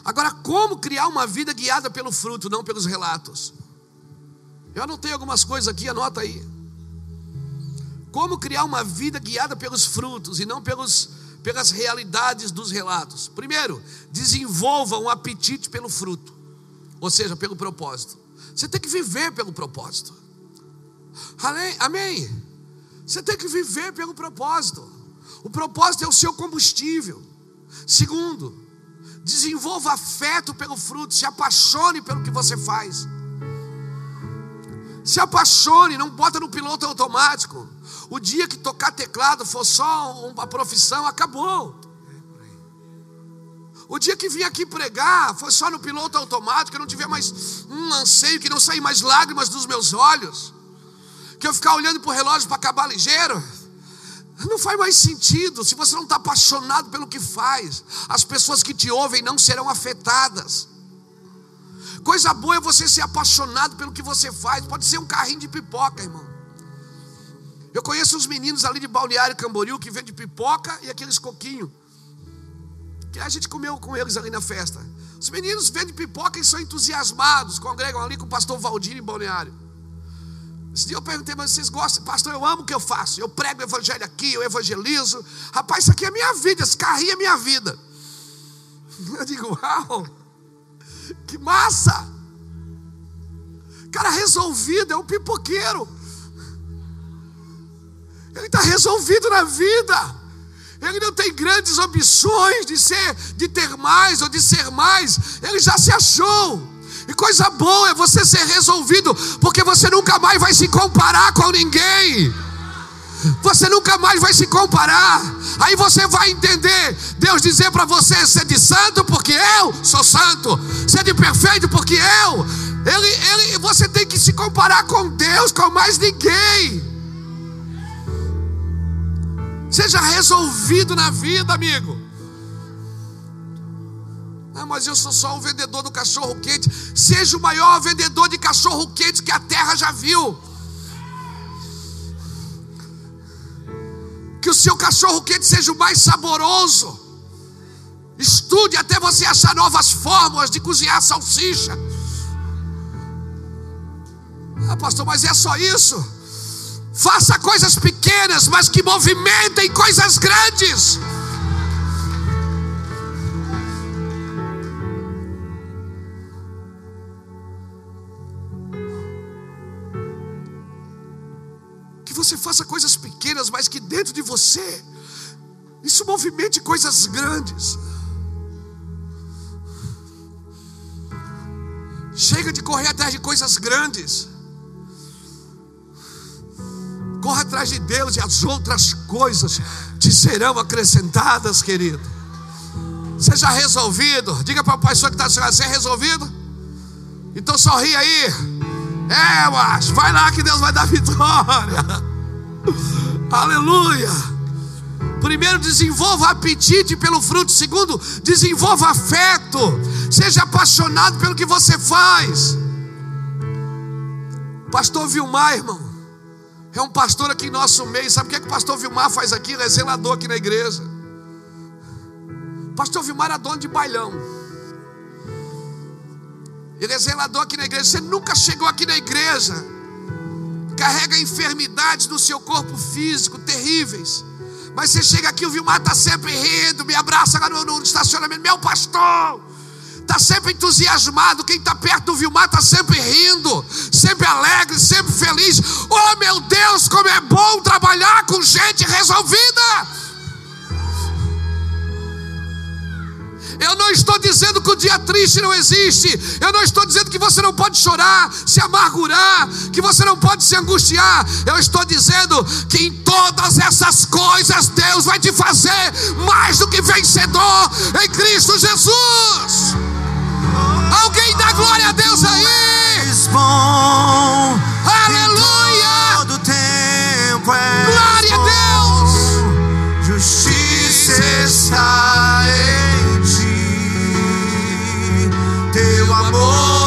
Agora, como criar uma vida guiada pelo fruto, não pelos relatos? Eu anotei algumas coisas aqui, anota aí. Como criar uma vida guiada pelos frutos e não pelos, pelas realidades dos relatos? Primeiro, desenvolva um apetite pelo fruto, ou seja, pelo propósito. Você tem que viver pelo propósito. Amém? Você tem que viver pelo propósito. O propósito é o seu combustível. Segundo, desenvolva afeto pelo fruto, se apaixone pelo que você faz. Se apaixone, não bota no piloto automático. O dia que tocar teclado for só uma profissão, acabou. O dia que vim aqui pregar foi só no piloto automático, eu não tiver mais um anseio, que não sair mais lágrimas dos meus olhos, que eu ficar olhando para o relógio para acabar ligeiro. Não faz mais sentido se você não está apaixonado pelo que faz. As pessoas que te ouvem não serão afetadas. Coisa boa é você ser apaixonado pelo que você faz. Pode ser um carrinho de pipoca, irmão. Eu conheço uns meninos ali de Balneário Camboriú que vendem pipoca e aqueles coquinhos. Que a gente comeu com eles ali na festa. Os meninos vendem pipoca e são entusiasmados, congregam ali com o pastor Valdir em Balneário. Esse dia eu perguntei, mas vocês gostam? Pastor, eu amo o que eu faço. Eu prego o evangelho aqui, eu evangelizo. Rapaz, isso aqui é minha vida, esse carrinho é minha vida. Eu digo, uau! Que massa! Cara resolvido, é um pipoqueiro. Ele está resolvido na vida. Ele não tem grandes ambições de ser, de ter mais ou de ser mais. Ele já se achou. E coisa boa é você ser resolvido, porque você nunca mais vai se comparar com ninguém. Você nunca mais vai se comparar. Aí você vai entender Deus dizer para você: ser de santo porque eu sou santo, ser de perfeito porque eu. Ele, ele, você tem que se comparar com Deus, com mais ninguém. Seja resolvido na vida, amigo. Ah, mas eu sou só um vendedor do cachorro quente. Seja o maior vendedor de cachorro quente que a terra já viu. Que o seu cachorro quente seja o mais saboroso. Estude até você achar novas formas de cozinhar salsicha. Ah, pastor, mas é só isso? Faça coisas pequenas, mas que movimentem coisas grandes. Você faça coisas pequenas, mas que dentro de você isso movimente coisas grandes. Chega de correr atrás de coisas grandes. Corra atrás de Deus e as outras coisas te serão acrescentadas, querido. Seja resolvido. Diga para a pessoa que está dizendo, você é resolvido? Então sorri aí. É, mas vai lá que Deus vai dar vitória. Aleluia. Primeiro, desenvolva apetite pelo fruto. Segundo, desenvolva afeto. Seja apaixonado pelo que você faz. Pastor Vilmar, irmão. É um pastor aqui em nosso meio. Sabe o que, é que o pastor Vilmar faz aqui? Ele é zelador aqui na igreja. pastor Vilmar é dono de bailão. Ele é zelador aqui na igreja. Você nunca chegou aqui na igreja. Carrega enfermidades no seu corpo físico terríveis. Mas você chega aqui, o Vilmar está sempre rindo, me abraça agora no, no estacionamento. Meu pastor, está sempre entusiasmado. Quem está perto do Vilmar está sempre rindo, sempre alegre, sempre feliz. Oh meu Deus, como é bom trabalhar com gente resolvida. Eu não estou dizendo que o dia triste não existe. Eu não estou dizendo que você não pode chorar, se amargurar, que você não pode se angustiar. Eu estou dizendo que em todas essas coisas Deus vai te fazer mais do que vencedor em Cristo Jesus. Alguém dá glória a Deus aí. Bom. Aleluia. Todo tempo és Glória a bom. Justiça está Teu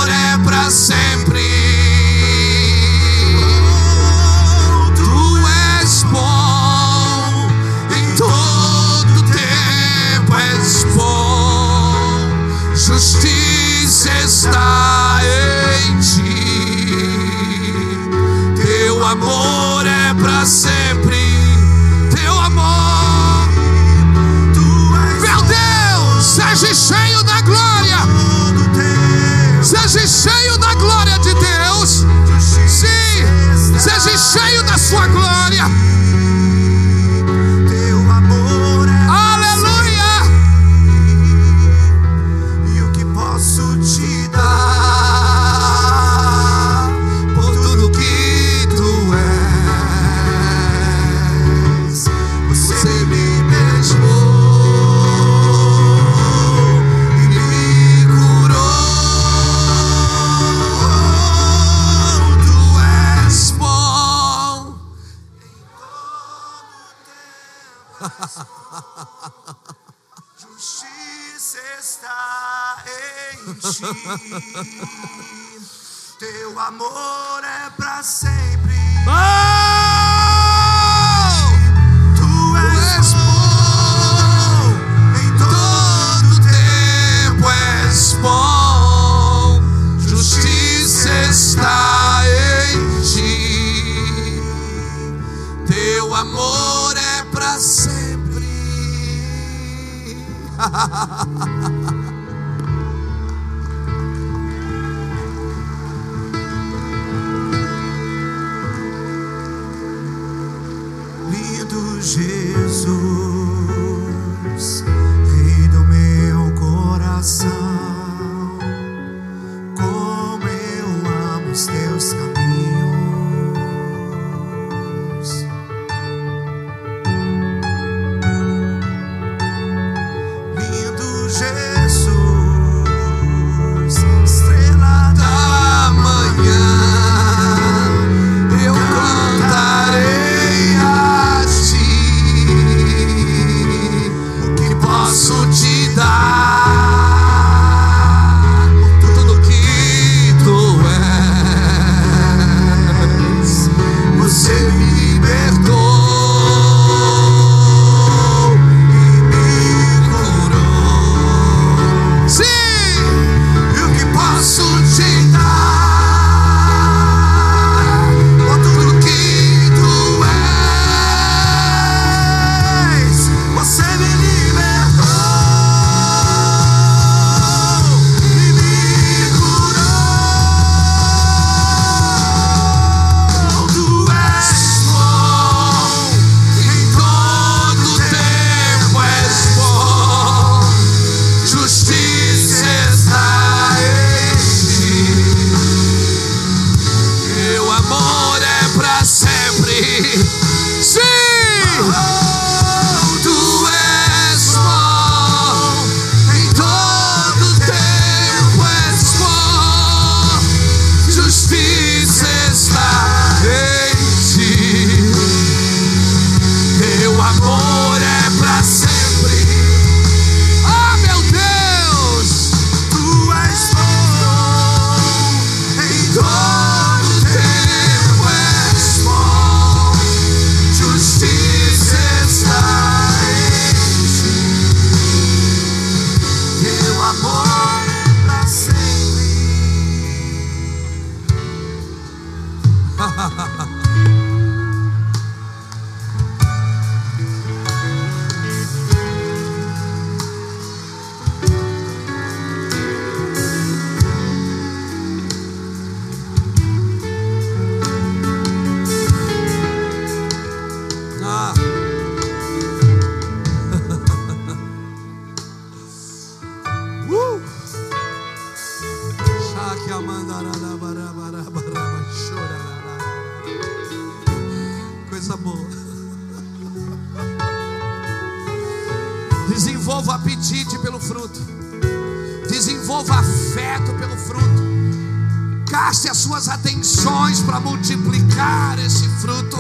suas atenções para multiplicar esse fruto.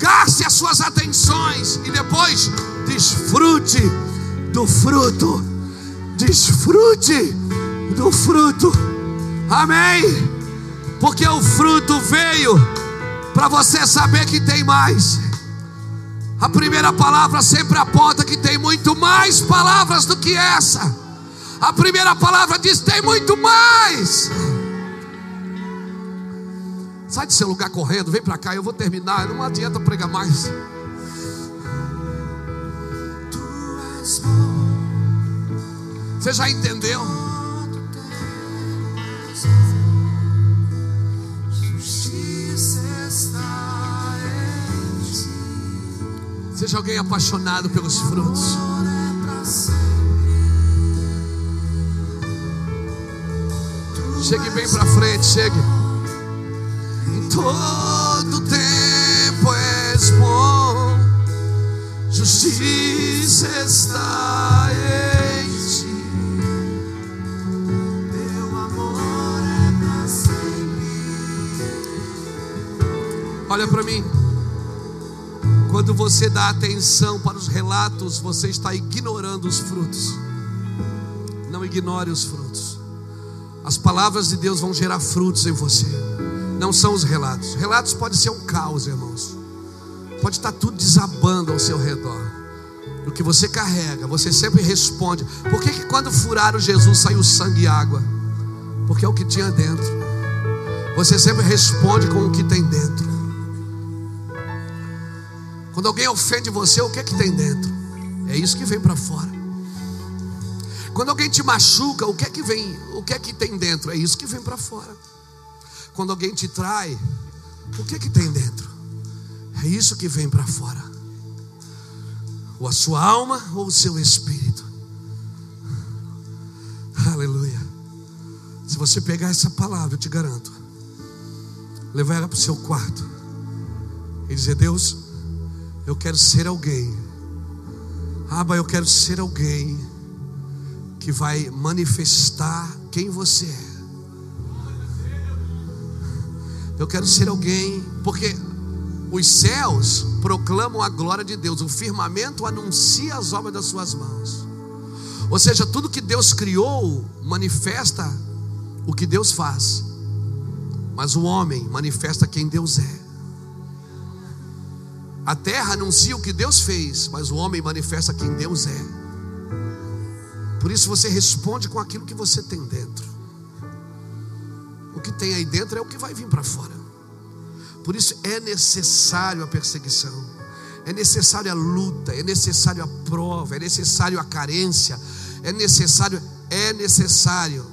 Gaste as suas atenções e depois desfrute do fruto. Desfrute do fruto. Amém? Porque o fruto veio para você saber que tem mais. A primeira palavra sempre aponta que tem muito mais palavras do que essa. A primeira palavra diz: tem muito mais. Sai do seu lugar correndo, vem para cá, eu vou terminar. Não adianta pregar mais. Você já entendeu? Seja alguém apaixonado pelos frutos. Chegue bem para frente, chegue. Todo tempo és bom, justiça está em ti. Teu amor é para sempre. Olha para mim. Quando você dá atenção para os relatos, você está ignorando os frutos. Não ignore os frutos. As palavras de Deus vão gerar frutos em você. Não são os relatos. Relatos pode ser um caos, irmãos. Pode estar tudo desabando ao seu redor. O que você carrega, você sempre responde. Por que, que quando furaram Jesus saiu sangue e água? Porque é o que tinha dentro. Você sempre responde com o que tem dentro. Quando alguém ofende você, o que é que tem dentro? É isso que vem para fora. Quando alguém te machuca, o que é que vem? O que é que tem dentro? É isso que vem para fora. Quando alguém te trai, o que é que tem dentro? É isso que vem para fora. Ou a sua alma ou o seu espírito. Aleluia. Se você pegar essa palavra, eu te garanto, levar ela para o seu quarto e dizer: Deus, eu quero ser alguém. Aba, eu quero ser alguém que vai manifestar quem você é. Eu quero ser alguém, porque os céus proclamam a glória de Deus, o firmamento anuncia as obras das suas mãos. Ou seja, tudo que Deus criou manifesta o que Deus faz, mas o homem manifesta quem Deus é. A terra anuncia o que Deus fez, mas o homem manifesta quem Deus é. Por isso você responde com aquilo que você tem dentro. Tem aí dentro é o que vai vir para fora. Por isso é necessário a perseguição, é necessário a luta, é necessário a prova, é necessário a carência, é necessário, é necessário.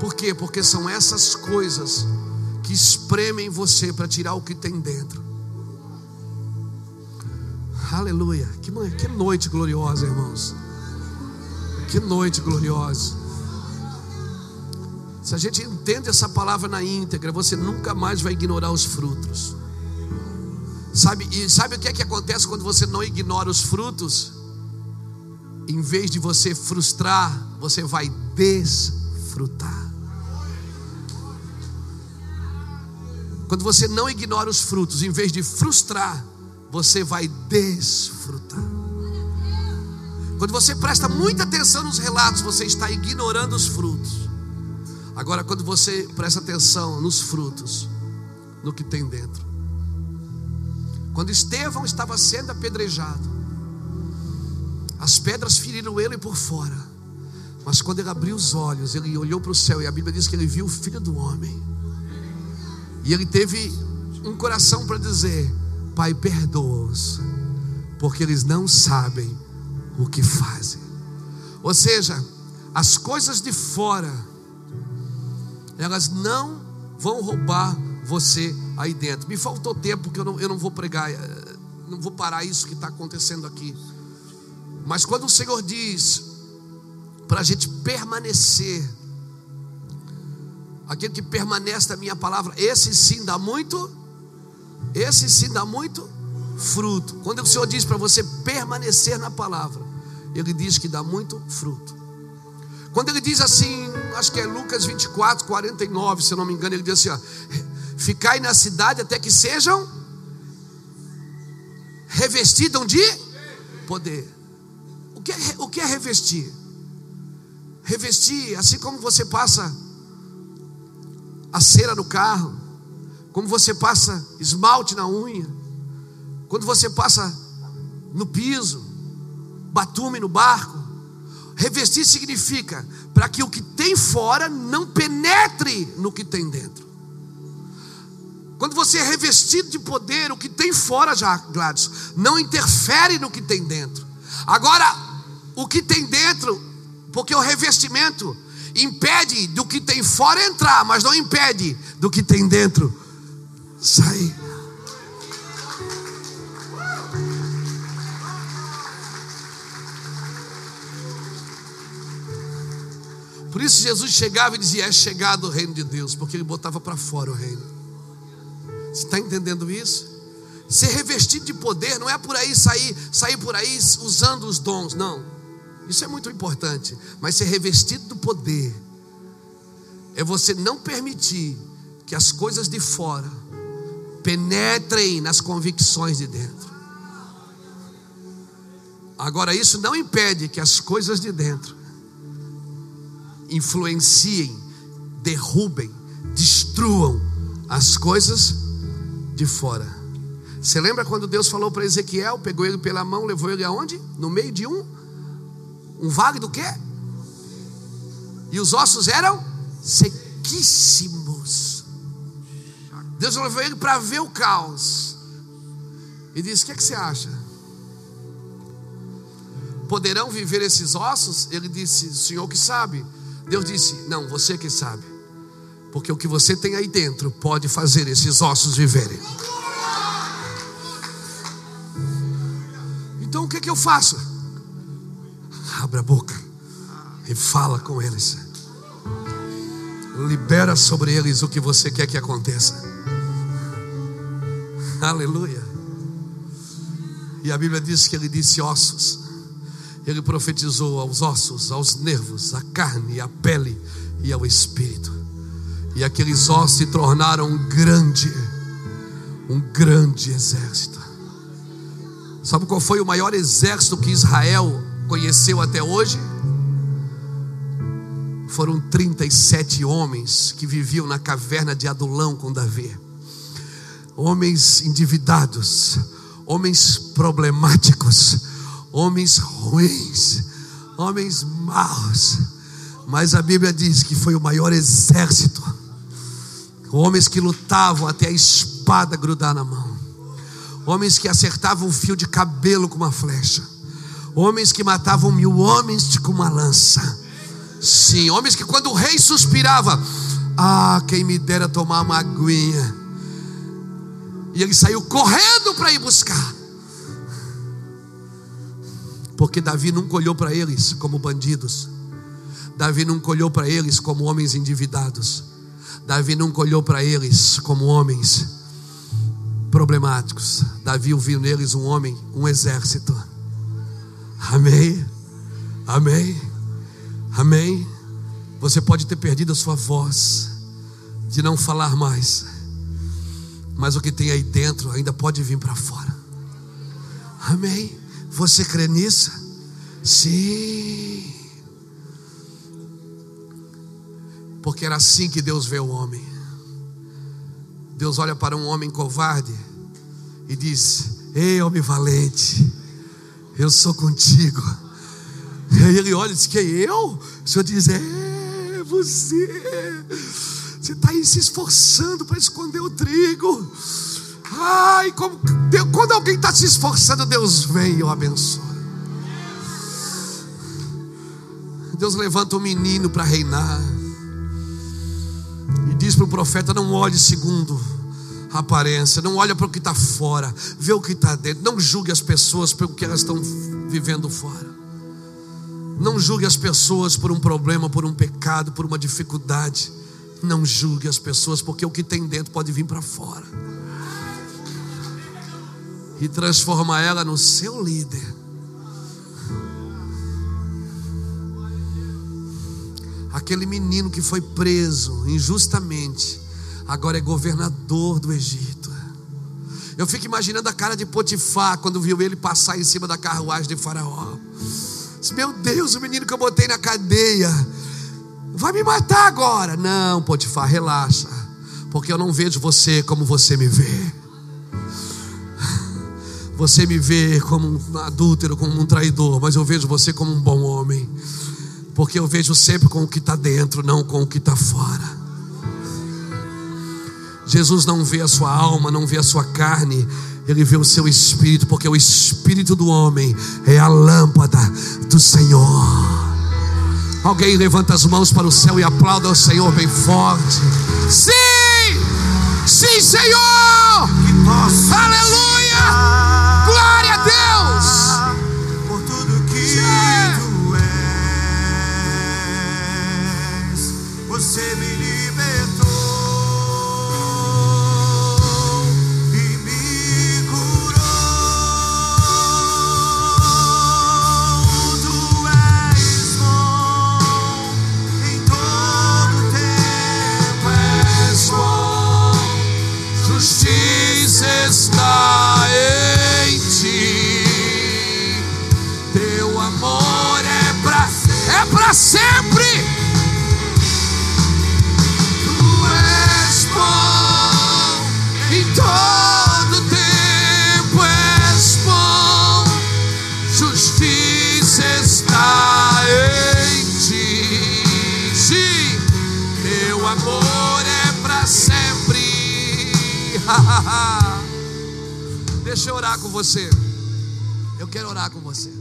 Por quê? Porque são essas coisas que espremem você para tirar o que tem dentro. Aleluia. Que, que noite gloriosa, irmãos. Que noite gloriosa. Se a gente entende essa palavra na íntegra, você nunca mais vai ignorar os frutos. Sabe, e sabe o que é que acontece quando você não ignora os frutos? Em vez de você frustrar, você vai desfrutar. Quando você não ignora os frutos, em vez de frustrar, você vai desfrutar. Quando você presta muita atenção nos relatos, você está ignorando os frutos. Agora, quando você presta atenção nos frutos, no que tem dentro. Quando Estevão estava sendo apedrejado, as pedras feriram ele por fora. Mas quando ele abriu os olhos, ele olhou para o céu e a Bíblia diz que ele viu o filho do homem. E ele teve um coração para dizer: Pai, perdoa-os, porque eles não sabem o que fazem. Ou seja, as coisas de fora, elas não vão roubar você aí dentro. Me faltou tempo, porque eu não, eu não vou pregar, eh, não vou parar isso que está acontecendo aqui. Mas quando o Senhor diz para a gente permanecer, aquele que permanece na minha palavra, esse sim dá muito esse sim dá muito fruto. Quando o Senhor diz para você permanecer na palavra, Ele diz que dá muito fruto. Quando Ele diz assim, acho que é Lucas 24, 49, se eu não me engano, Ele diz assim: ó, Ficai na cidade até que sejam revestidos de poder. O que, é, o que é revestir? Revestir, assim como você passa a cera no carro, como você passa esmalte na unha, quando você passa no piso, batume no barco. Revestir significa para que o que tem fora não penetre no que tem dentro. Quando você é revestido de poder, o que tem fora já, Gladys, não interfere no que tem dentro. Agora, o que tem dentro, porque o revestimento impede do que tem fora entrar, mas não impede do que tem dentro sair. Por isso Jesus chegava e dizia: É chegado o reino de Deus, porque ele botava para fora o reino. Você está entendendo isso? Ser revestido de poder não é por aí sair, sair por aí usando os dons, não. Isso é muito importante. Mas ser revestido do poder é você não permitir que as coisas de fora penetrem nas convicções de dentro. Agora, isso não impede que as coisas de dentro influenciem, derrubem, destruam as coisas de fora. Você lembra quando Deus falou para Ezequiel, pegou ele pela mão, levou ele aonde? No meio de um um vale do quê? E os ossos eram sequíssimos. Deus levou ele para ver o caos. E disse: O que, é que você acha? Poderão viver esses ossos? Ele disse: Senhor que sabe. Deus disse: Não, você que sabe. Porque o que você tem aí dentro pode fazer esses ossos viverem. Então o que, é que eu faço? Abra a boca e fala com eles. Libera sobre eles o que você quer que aconteça. Aleluia. E a Bíblia diz que ele disse ossos. Ele profetizou aos ossos, aos nervos, à carne, à pele e ao espírito. E aqueles ossos se tornaram um grande, um grande exército. Sabe qual foi o maior exército que Israel conheceu até hoje? Foram 37 homens que viviam na caverna de Adulão com Davi. Homens endividados, homens problemáticos, homens ruins, homens maus. Mas a Bíblia diz que foi o maior exército. Homens que lutavam até a espada grudar na mão. Homens que acertavam um fio de cabelo com uma flecha. Homens que matavam mil homens com uma lança. Sim, homens que quando o rei suspirava, ah, quem me dera tomar uma aguinha. E ele saiu correndo para ir buscar. Porque Davi nunca olhou para eles como bandidos. Davi nunca olhou para eles como homens endividados. Davi nunca olhou para eles como homens problemáticos. Davi viu neles um homem, um exército. Amém. Amém. Amém. Você pode ter perdido a sua voz, de não falar mais, mas o que tem aí dentro ainda pode vir para fora. Amém. Você crê nisso? Sim. Porque era assim que Deus vê o homem. Deus olha para um homem covarde e diz: Ei, homem valente, eu sou contigo. E aí ele olha e diz: Que eu? O Senhor diz: É, você. Você está aí se esforçando para esconder o trigo. Ai, como, Deus, quando alguém está se esforçando, Deus vem e o abençoa. Deus levanta um menino para reinar. E diz para o profeta: não olhe segundo a aparência, não olhe para o que está fora, vê o que está dentro. Não julgue as pessoas pelo que elas estão vivendo fora. Não julgue as pessoas por um problema, por um pecado, por uma dificuldade. Não julgue as pessoas, porque o que tem dentro pode vir para fora e transforma ela no seu líder. Aquele menino que foi preso injustamente, agora é governador do Egito. Eu fico imaginando a cara de Potifar quando viu ele passar em cima da carruagem de Faraó. Meu Deus, o menino que eu botei na cadeia vai me matar agora. Não, Potifar, relaxa, porque eu não vejo você como você me vê. Você me vê como um adúltero, como um traidor, mas eu vejo você como um bom homem, porque eu vejo sempre com o que está dentro, não com o que está fora. Jesus não vê a sua alma, não vê a sua carne, ele vê o seu espírito, porque o espírito do homem é a lâmpada do Senhor. Alguém levanta as mãos para o céu e aplauda ao Senhor bem forte. Sim! Sim, Senhor! Aleluia! Deixa eu orar com você. Eu quero orar com você.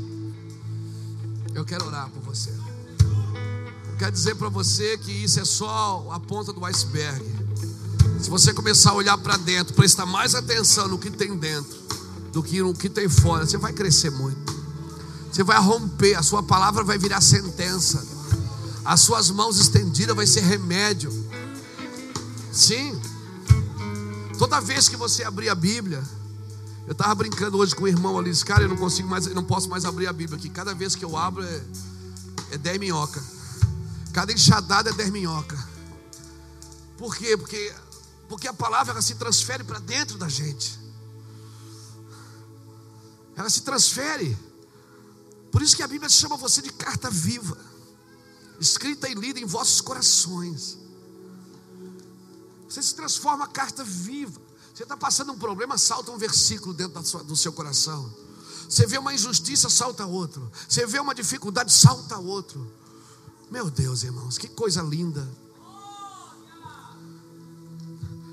Eu quero orar por você. Eu quero dizer para você que isso é só a ponta do iceberg. Se você começar a olhar para dentro, prestar mais atenção no que tem dentro do que no que tem fora, você vai crescer muito. Você vai romper, a sua palavra vai virar sentença. As suas mãos estendidas vai ser remédio. Sim. Toda vez que você abrir a Bíblia, eu estava brincando hoje com o irmão ali, disse, cara, eu não consigo mais, eu não posso mais abrir a Bíblia aqui. Cada vez que eu abro é, é 10 minhoca. Cada enxadada é 10 minhoca. Por quê? Porque, porque a palavra ela se transfere para dentro da gente. Ela se transfere. Por isso que a Bíblia chama você de carta viva, escrita e lida em vossos corações. Você se transforma a carta viva. Você está passando um problema, salta um versículo dentro sua, do seu coração. Você vê uma injustiça, salta outro. Você vê uma dificuldade, salta outro. Meu Deus, irmãos, que coisa linda.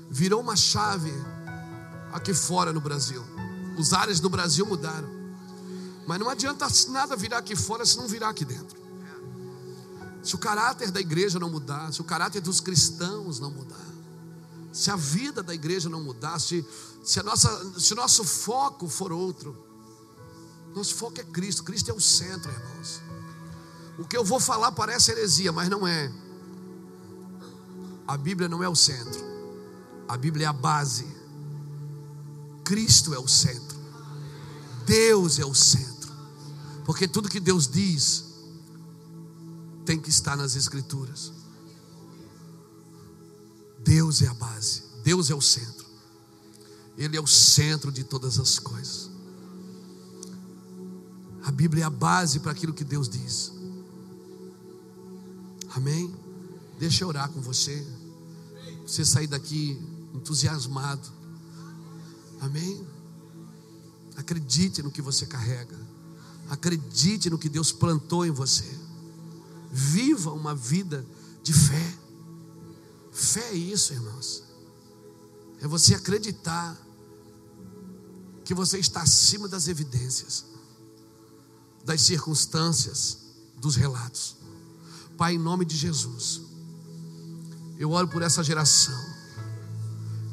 Virou uma chave aqui fora no Brasil. Os ares do Brasil mudaram. Mas não adianta nada virar aqui fora se não virar aqui dentro. Se o caráter da igreja não mudar, se o caráter dos cristãos não mudar, se a vida da igreja não mudar, se, se, a nossa, se nosso foco for outro, nosso foco é Cristo, Cristo é o centro, irmãos. O que eu vou falar parece heresia, mas não é. A Bíblia não é o centro, a Bíblia é a base. Cristo é o centro, Deus é o centro, porque tudo que Deus diz tem que estar nas Escrituras. Deus é a base, Deus é o centro, Ele é o centro de todas as coisas. A Bíblia é a base para aquilo que Deus diz. Amém? Deixa eu orar com você. Você sair daqui entusiasmado. Amém? Acredite no que você carrega. Acredite no que Deus plantou em você. Viva uma vida de fé. Fé é isso, irmãos. É você acreditar que você está acima das evidências, das circunstâncias, dos relatos. Pai, em nome de Jesus, eu oro por essa geração,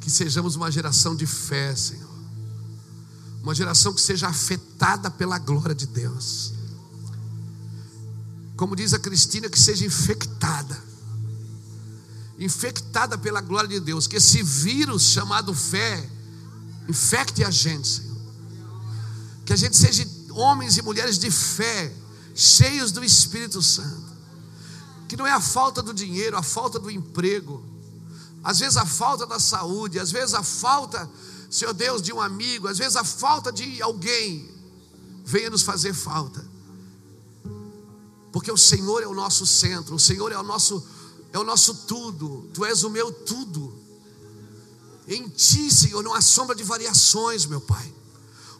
que sejamos uma geração de fé, Senhor, uma geração que seja afetada pela glória de Deus, como diz a Cristina, que seja infectada infectada pela glória de Deus, que esse vírus chamado fé infecte a gente, Senhor. Que a gente seja homens e mulheres de fé, cheios do Espírito Santo. Que não é a falta do dinheiro, a falta do emprego, às vezes a falta da saúde, às vezes a falta, Senhor Deus, de um amigo, às vezes a falta de alguém venha nos fazer falta. Porque o Senhor é o nosso centro, o Senhor é o nosso é o nosso tudo, tu és o meu tudo. Em ti, Senhor, não há sombra de variações, meu Pai.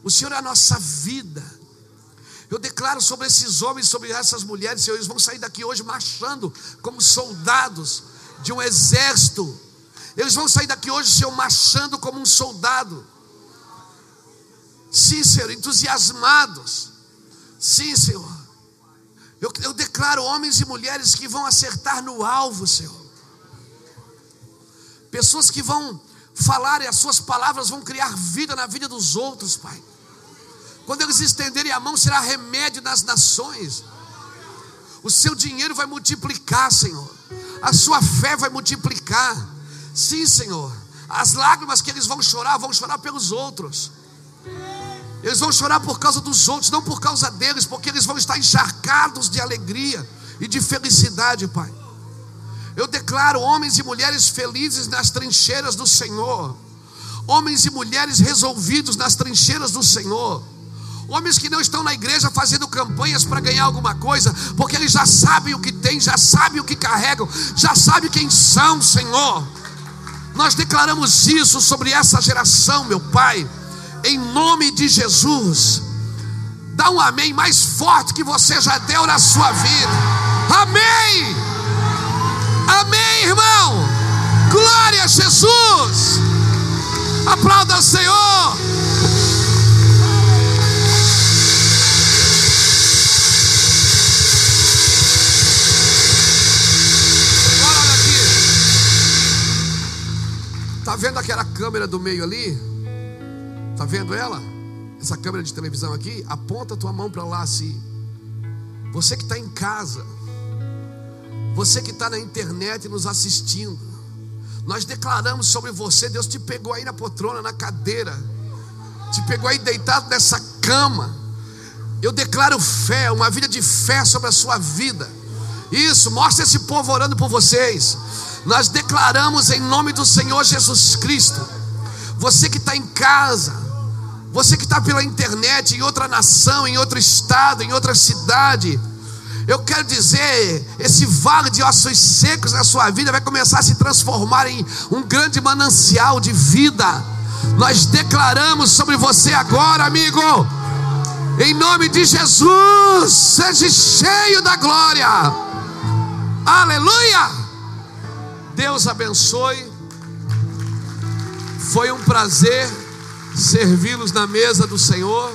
O Senhor é a nossa vida. Eu declaro sobre esses homens, sobre essas mulheres, Senhor, eles vão sair daqui hoje marchando como soldados de um exército. Eles vão sair daqui hoje, Senhor, marchando como um soldado. Sim, Senhor, entusiasmados. Sim, Senhor. Eu, eu declaro homens e mulheres que vão acertar no alvo, Senhor. Pessoas que vão falar e as suas palavras vão criar vida na vida dos outros, Pai. Quando eles estenderem a mão, será remédio nas nações. O seu dinheiro vai multiplicar, Senhor. A sua fé vai multiplicar. Sim, Senhor. As lágrimas que eles vão chorar, vão chorar pelos outros. Eles vão chorar por causa dos outros, não por causa deles, porque eles vão estar encharcados de alegria e de felicidade, Pai. Eu declaro homens e mulheres felizes nas trincheiras do Senhor, homens e mulheres resolvidos nas trincheiras do Senhor. Homens que não estão na igreja fazendo campanhas para ganhar alguma coisa, porque eles já sabem o que tem, já sabem o que carregam, já sabem quem são, Senhor. Nós declaramos isso sobre essa geração, meu Pai em nome de Jesus. Dá um amém mais forte que você já deu na sua vida. Amém. Amém, irmão. Glória a Jesus. Aplauda o Senhor. Agora olha aqui. Tá vendo aquela câmera do meio ali? Tá vendo ela? Essa câmera de televisão aqui? Aponta tua mão para lá assim. Você que está em casa, você que está na internet nos assistindo, nós declaramos sobre você, Deus te pegou aí na poltrona, na cadeira, te pegou aí deitado nessa cama. Eu declaro fé, uma vida de fé sobre a sua vida. Isso, mostra esse povo orando por vocês. Nós declaramos em nome do Senhor Jesus Cristo. Você que está em casa, você que está pela internet, em outra nação, em outro estado, em outra cidade. Eu quero dizer, esse vale de ossos secos na sua vida vai começar a se transformar em um grande manancial de vida. Nós declaramos sobre você agora, amigo, em nome de Jesus, seja cheio da glória. Aleluia! Deus abençoe. Foi um prazer servi-los na mesa do Senhor.